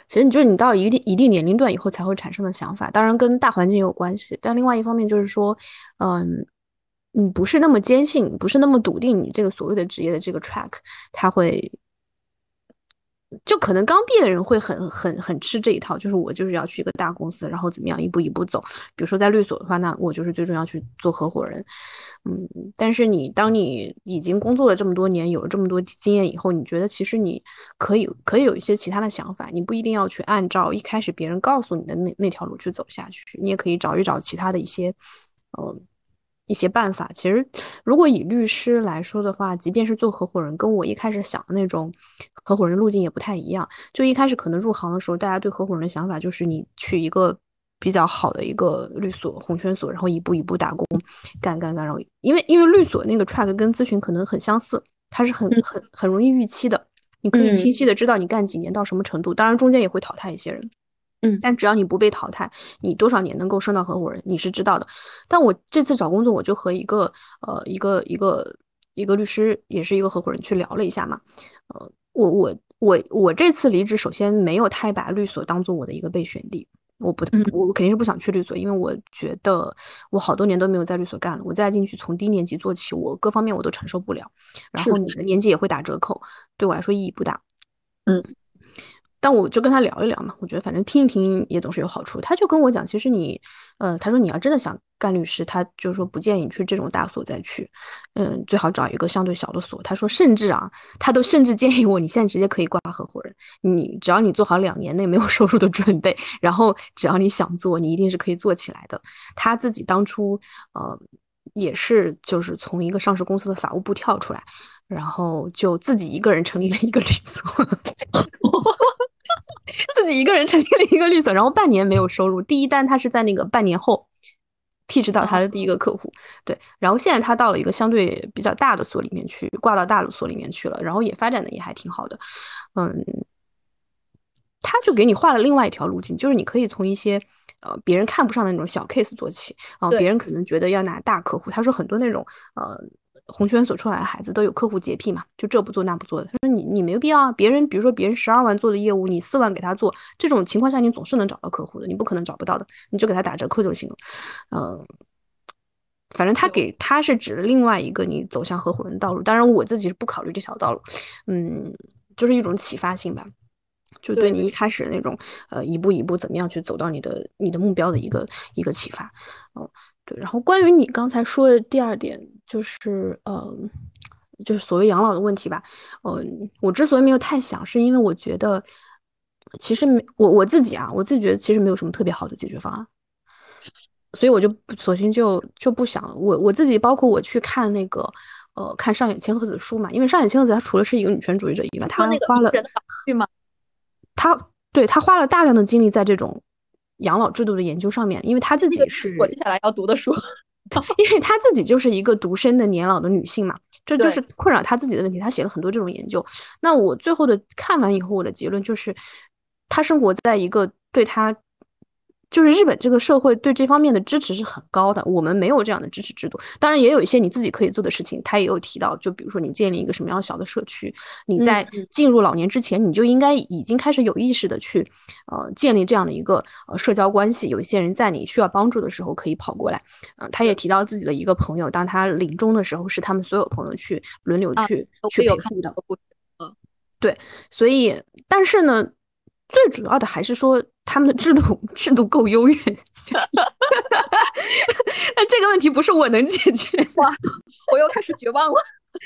其实你就是你到一定一定年龄段以后才会产生的想法，当然跟大环境有关系，但另外一方面就是说，嗯，你不是那么坚信，不是那么笃定你这个所谓的职业的这个 track，它会。就可能刚毕业的人会很很很吃这一套，就是我就是要去一个大公司，然后怎么样一步一步走。比如说在律所的话，那我就是最终要去做合伙人。嗯，但是你当你已经工作了这么多年，有了这么多经验以后，你觉得其实你可以可以有一些其他的想法，你不一定要去按照一开始别人告诉你的那那条路去走下去，你也可以找一找其他的一些，嗯。一些办法，其实如果以律师来说的话，即便是做合伙人，跟我一开始想的那种合伙人路径也不太一样。就一开始可能入行的时候，大家对合伙人的想法就是你去一个比较好的一个律所、红圈所，然后一步一步打工，干干干。然后因为因为律所那个 track 跟咨询可能很相似，它是很很很容易预期的，你可以清晰的知道你干几年到什么程度，当然中间也会淘汰一些人。嗯，但只要你不被淘汰，你多少年能够升到合伙人，你是知道的。但我这次找工作，我就和一个呃一个一个一个律师，也是一个合伙人去聊了一下嘛。呃，我我我我这次离职，首先没有太把律所当做我的一个备选地。我不，我肯定是不想去律所，因为我觉得我好多年都没有在律所干了，我再进去从低年级做起，我各方面我都承受不了。然后你的年纪也会打折扣，对我来说意义不大。嗯。但我就跟他聊一聊嘛，我觉得反正听一听也总是有好处。他就跟我讲，其实你，呃，他说你要真的想干律师，他就说不建议去这种大所再去，嗯，最好找一个相对小的所。他说甚至啊，他都甚至建议我，你现在直接可以挂合伙人，你只要你做好两年内没有 *laughs* 收入的准备，然后只要你想做，你一定是可以做起来的。他自己当初，呃，也是就是从一个上市公司的法务部跳出来，然后就自己一个人成立了一个律所。*laughs* *laughs* 自己一个人成立了一个律所，然后半年没有收入。第一单他是在那个半年后 pitch 到他的第一个客户，对。然后现在他到了一个相对比较大的所里面去，挂到大的所里面去了，然后也发展的也还挺好的。嗯，他就给你画了另外一条路径，就是你可以从一些呃别人看不上的那种小 case 做起啊，别人可能觉得要拿大客户。他说很多那种呃。红圈所出来的孩子都有客户洁癖嘛，就这不做那不做的。他说你你没有必要啊，别人比如说别人十二万做的业务，你四万给他做，这种情况下你总是能找到客户的，你不可能找不到的，你就给他打折扣就行了。嗯，反正他给他是指了另外一个你走向合伙人道路，当然我自己是不考虑这条道路。嗯，就是一种启发性吧，就对你一开始那种呃一步一步怎么样去走到你的你的目标的一个一个启发。嗯，对。然后关于你刚才说的第二点。就是呃，就是所谓养老的问题吧。嗯，我之所以没有太想，是因为我觉得其实没我我自己啊，我自己觉得其实没有什么特别好的解决方案，所以我就索性就就不想了。我我自己包括我去看那个呃看上野千鹤子的书嘛，因为上野千鹤子她除了是一个女权主义者以外，她花了去吗？她对她花了大量的精力在这种养老制度的研究上面，因为他自己是我接下来要读的书。*laughs* 因为她自己就是一个独身的年老的女性嘛，这就是困扰她自己的问题。她写了很多这种研究。那我最后的看完以后，我的结论就是，她生活在一个对她就是日本这个社会对这方面的支持是很高的，我们没有这样的支持制度。当然，也有一些你自己可以做的事情。他也有提到，就比如说你建立一个什么样小的社区，你在进入老年之前，你就应该已经开始有意识的去，呃，建立这样的一个呃社交关系。有一些人在你需要帮助的时候可以跑过来。嗯，他也提到自己的一个朋友，当他临终的时候，是他们所有朋友去轮流去去陪护的。嗯，对，所以，但是呢，最主要的还是说。他们的制度 *laughs* 制度够优越，*laughs* 那这个问题不是我能解决。哇，我又开始绝望了。*laughs*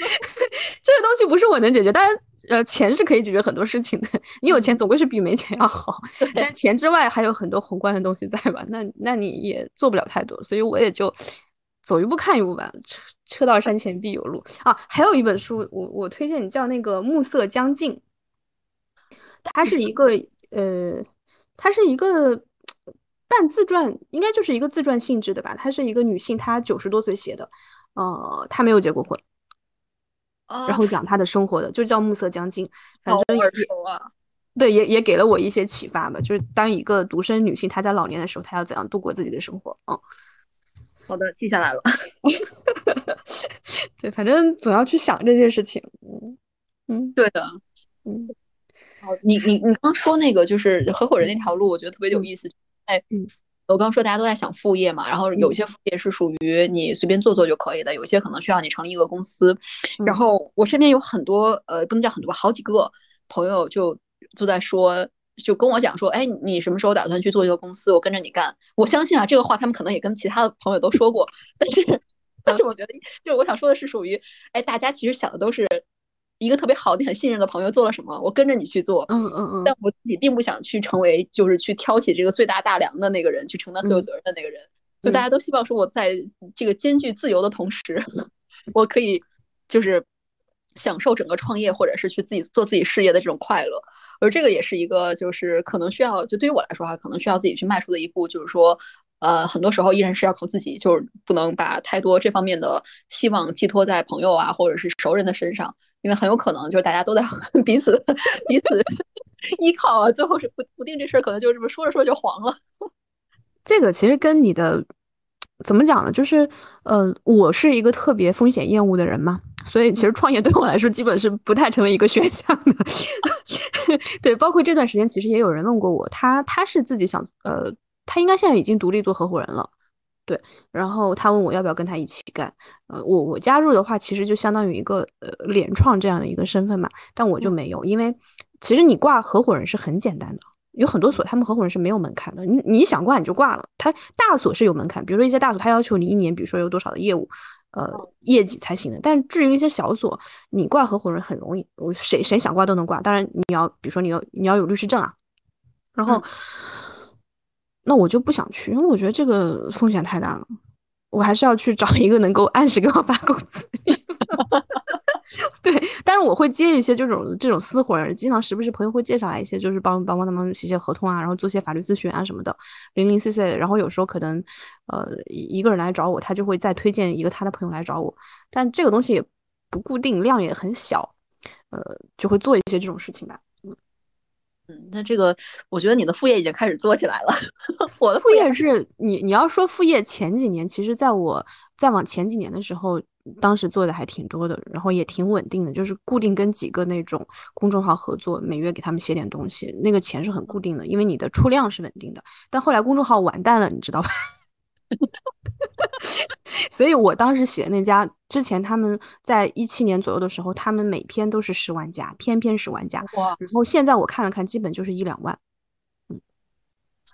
这个东西不是我能解决，当然，呃，钱是可以解决很多事情的。你有钱总归是比没钱要好，但是钱之外还有很多宏观的东西在吧？那那你也做不了太多，所以我也就走一步看一步吧。车车到山前必有路啊！还有一本书，我我推荐你叫那个《暮色将近》，它是一个呃。她是一个半自传，应该就是一个自传性质的吧。她是一个女性，她九十多岁写的，呃，她没有结过婚，然后讲她的生活的，就叫《暮色将近》，反正耳熟啊。对，也也给了我一些启发吧。就是当一个独生女性，她在老年的时候，她要怎样度过自己的生活？嗯，好的，记下来了。*laughs* 对，反正总要去想这件事情。嗯嗯，对的，嗯。哦，你你你刚说那个就是合伙人那条路，我觉得特别有意思。哎，我刚说大家都在想副业嘛，然后有些副业是属于你随便做做就可以的，有些可能需要你成立一个公司。然后我身边有很多呃，不能叫很多，好几个朋友就就在说，就跟我讲说，哎，你什么时候打算去做一个公司？我跟着你干。我相信啊，这个话他们可能也跟其他的朋友都说过，但是但是我觉得，就是我想说的是，属于哎，大家其实想的都是。一个特别好的、很信任的朋友做了什么，我跟着你去做。嗯嗯嗯。但我自己并不想去成为，就是去挑起这个最大大梁的那个人，去承担所有责任的那个人。就大家都希望说，我在这个兼具自由的同时，*laughs* 我可以就是享受整个创业或者是去自己做自己事业的这种快乐。而这个也是一个，就是可能需要，就对于我来说哈，可能需要自己去迈出的一步，就是说，呃，很多时候依然是要靠自己，就是不能把太多这方面的希望寄托在朋友啊或者是熟人的身上。因为很有可能就是大家都在 *laughs* 彼此彼此依靠啊，最后是不不定这事儿可能就这么说着说着就黄了。*laughs* 这个其实跟你的怎么讲呢？就是呃，我是一个特别风险厌恶的人嘛，所以其实创业对我来说基本是不太成为一个选项的。*laughs* 对，包括这段时间，其实也有人问过我，他他是自己想呃，他应该现在已经独立做合伙人了。对，然后他问我要不要跟他一起干，呃，我我加入的话，其实就相当于一个呃联创这样的一个身份嘛，但我就没有，因为其实你挂合伙人是很简单的，有很多所他们合伙人是没有门槛的，你你想挂你就挂了，他大所是有门槛，比如说一些大所他要求你一年，比如说有多少的业务，呃业绩才行的，但至于一些小所，你挂合伙人很容易，我谁谁想挂都能挂，当然你要比如说你要你要有律师证啊，然后。那我就不想去，因为我觉得这个风险太大了。我还是要去找一个能够按时给我发工资的地方。*laughs* 对，但是我会接一些这种这种私活儿，经常时不时朋友会介绍来一些，就是帮帮帮他们写写合同啊，然后做些法律咨询啊什么的，零零碎碎的。然后有时候可能，呃，一个人来找我，他就会再推荐一个他的朋友来找我。但这个东西也不固定，量也很小，呃，就会做一些这种事情吧。嗯，那这个我觉得你的副业已经开始做起来了。我的副业是你你要说副业前几年，其实在我再往前几年的时候，当时做的还挺多的，然后也挺稳定的，就是固定跟几个那种公众号合作，每月给他们写点东西，那个钱是很固定的，因为你的出量是稳定的。但后来公众号完蛋了，你知道吧？*laughs* 所以我当时写的那家之前，他们在一七年左右的时候，他们每篇都是十万加，篇篇十万加。哇！然后现在我看了看，基本就是一两万。嗯，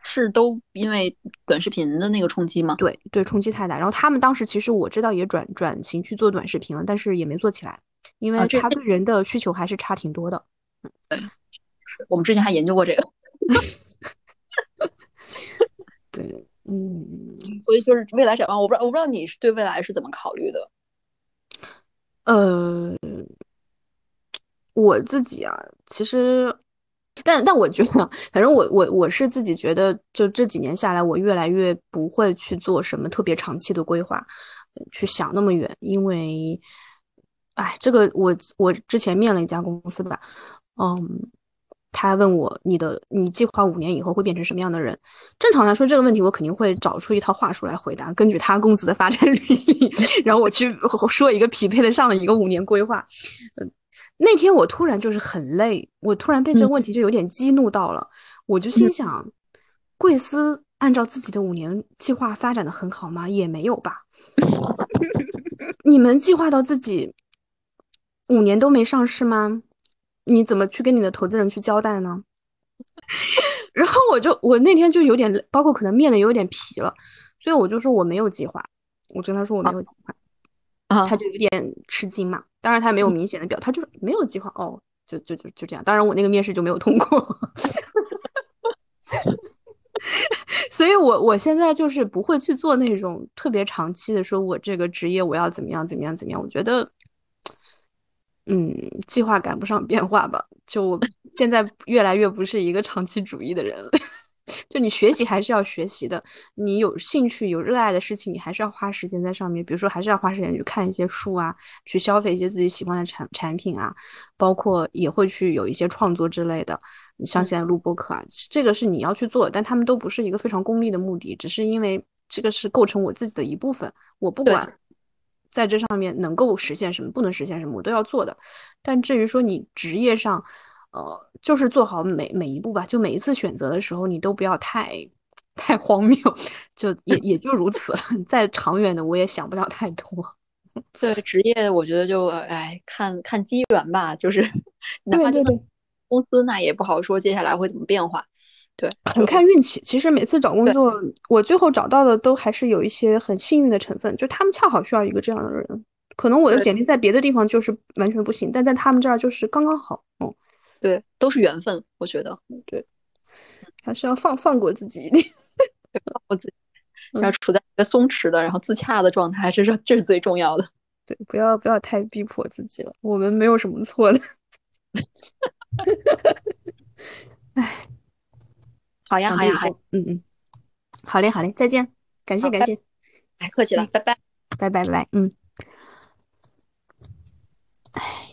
是都因为短视频的那个冲击吗？对对，冲击太大。然后他们当时其实我知道也转转型去做短视频了，但是也没做起来，因为他对人的需求还是差挺多的。嗯，对，我们之前还研究过这个。*laughs* 对。嗯，所以就是未来展望，我不知道，我不知道你是对未来是怎么考虑的。呃，我自己啊，其实，但但我觉得，反正我我我是自己觉得，就这几年下来，我越来越不会去做什么特别长期的规划，去想那么远，因为，哎，这个我我之前面了一家公司吧，嗯。他问我你的你计划五年以后会变成什么样的人？正常来说，这个问题我肯定会找出一套话术来回答，根据他公司的发展履历，*laughs* 然后我去说一个匹配得上的一个五年规划。嗯，那天我突然就是很累，我突然被这个问题就有点激怒到了，我就心想，贵司按照自己的五年计划发展的很好吗？也没有吧。*laughs* 你们计划到自己五年都没上市吗？你怎么去跟你的投资人去交代呢？*laughs* 然后我就我那天就有点，包括可能面的有点皮了，所以我就说我没有计划，我跟他说我没有计划，啊，他就有点吃惊嘛。当然他没有明显的表，他就是没有计划哦，就就就就这样。当然我那个面试就没有通过，*laughs* 所以我我现在就是不会去做那种特别长期的，说我这个职业我要怎么样怎么样怎么样，我觉得。嗯，计划赶不上变化吧？就我现在越来越不是一个长期主义的人了。*laughs* 就你学习还是要学习的，你有兴趣、有热爱的事情，你还是要花时间在上面。比如说，还是要花时间去看一些书啊，去消费一些自己喜欢的产产品啊，包括也会去有一些创作之类的。你像现在录播课啊，这个是你要去做，但他们都不是一个非常功利的目的，只是因为这个是构成我自己的一部分。我不管。在这上面能够实现什么，不能实现什么，我都要做的。但至于说你职业上，呃，就是做好每每一步吧。就每一次选择的时候，你都不要太太荒谬，就也也就如此了。再长远的，我也想不了太多。对职业，我觉得就哎，看看机缘吧。就是 *laughs* 哪怕就公司，那也不好说接下来会怎么变化。对，很看运气。其实每次找工作，我最后找到的都还是有一些很幸运的成分，就他们恰好需要一个这样的人。可能我的简历在别的地方就是完全不行，但在他们这儿就是刚刚好。哦，对，都是缘分，我觉得。对，还是要放放过自己一点，*laughs* 放过自己，要处在一个松弛的，然后自洽的状态，这是这是最重要的。*laughs* 对，不要不要太逼迫自己了，我们没有什么错的。*laughs* 哎。好呀，好呀，好。嗯嗯，好嘞，好嘞，再见，感谢感谢。哎，客气了，拜拜，拜拜，拜。嗯。哎。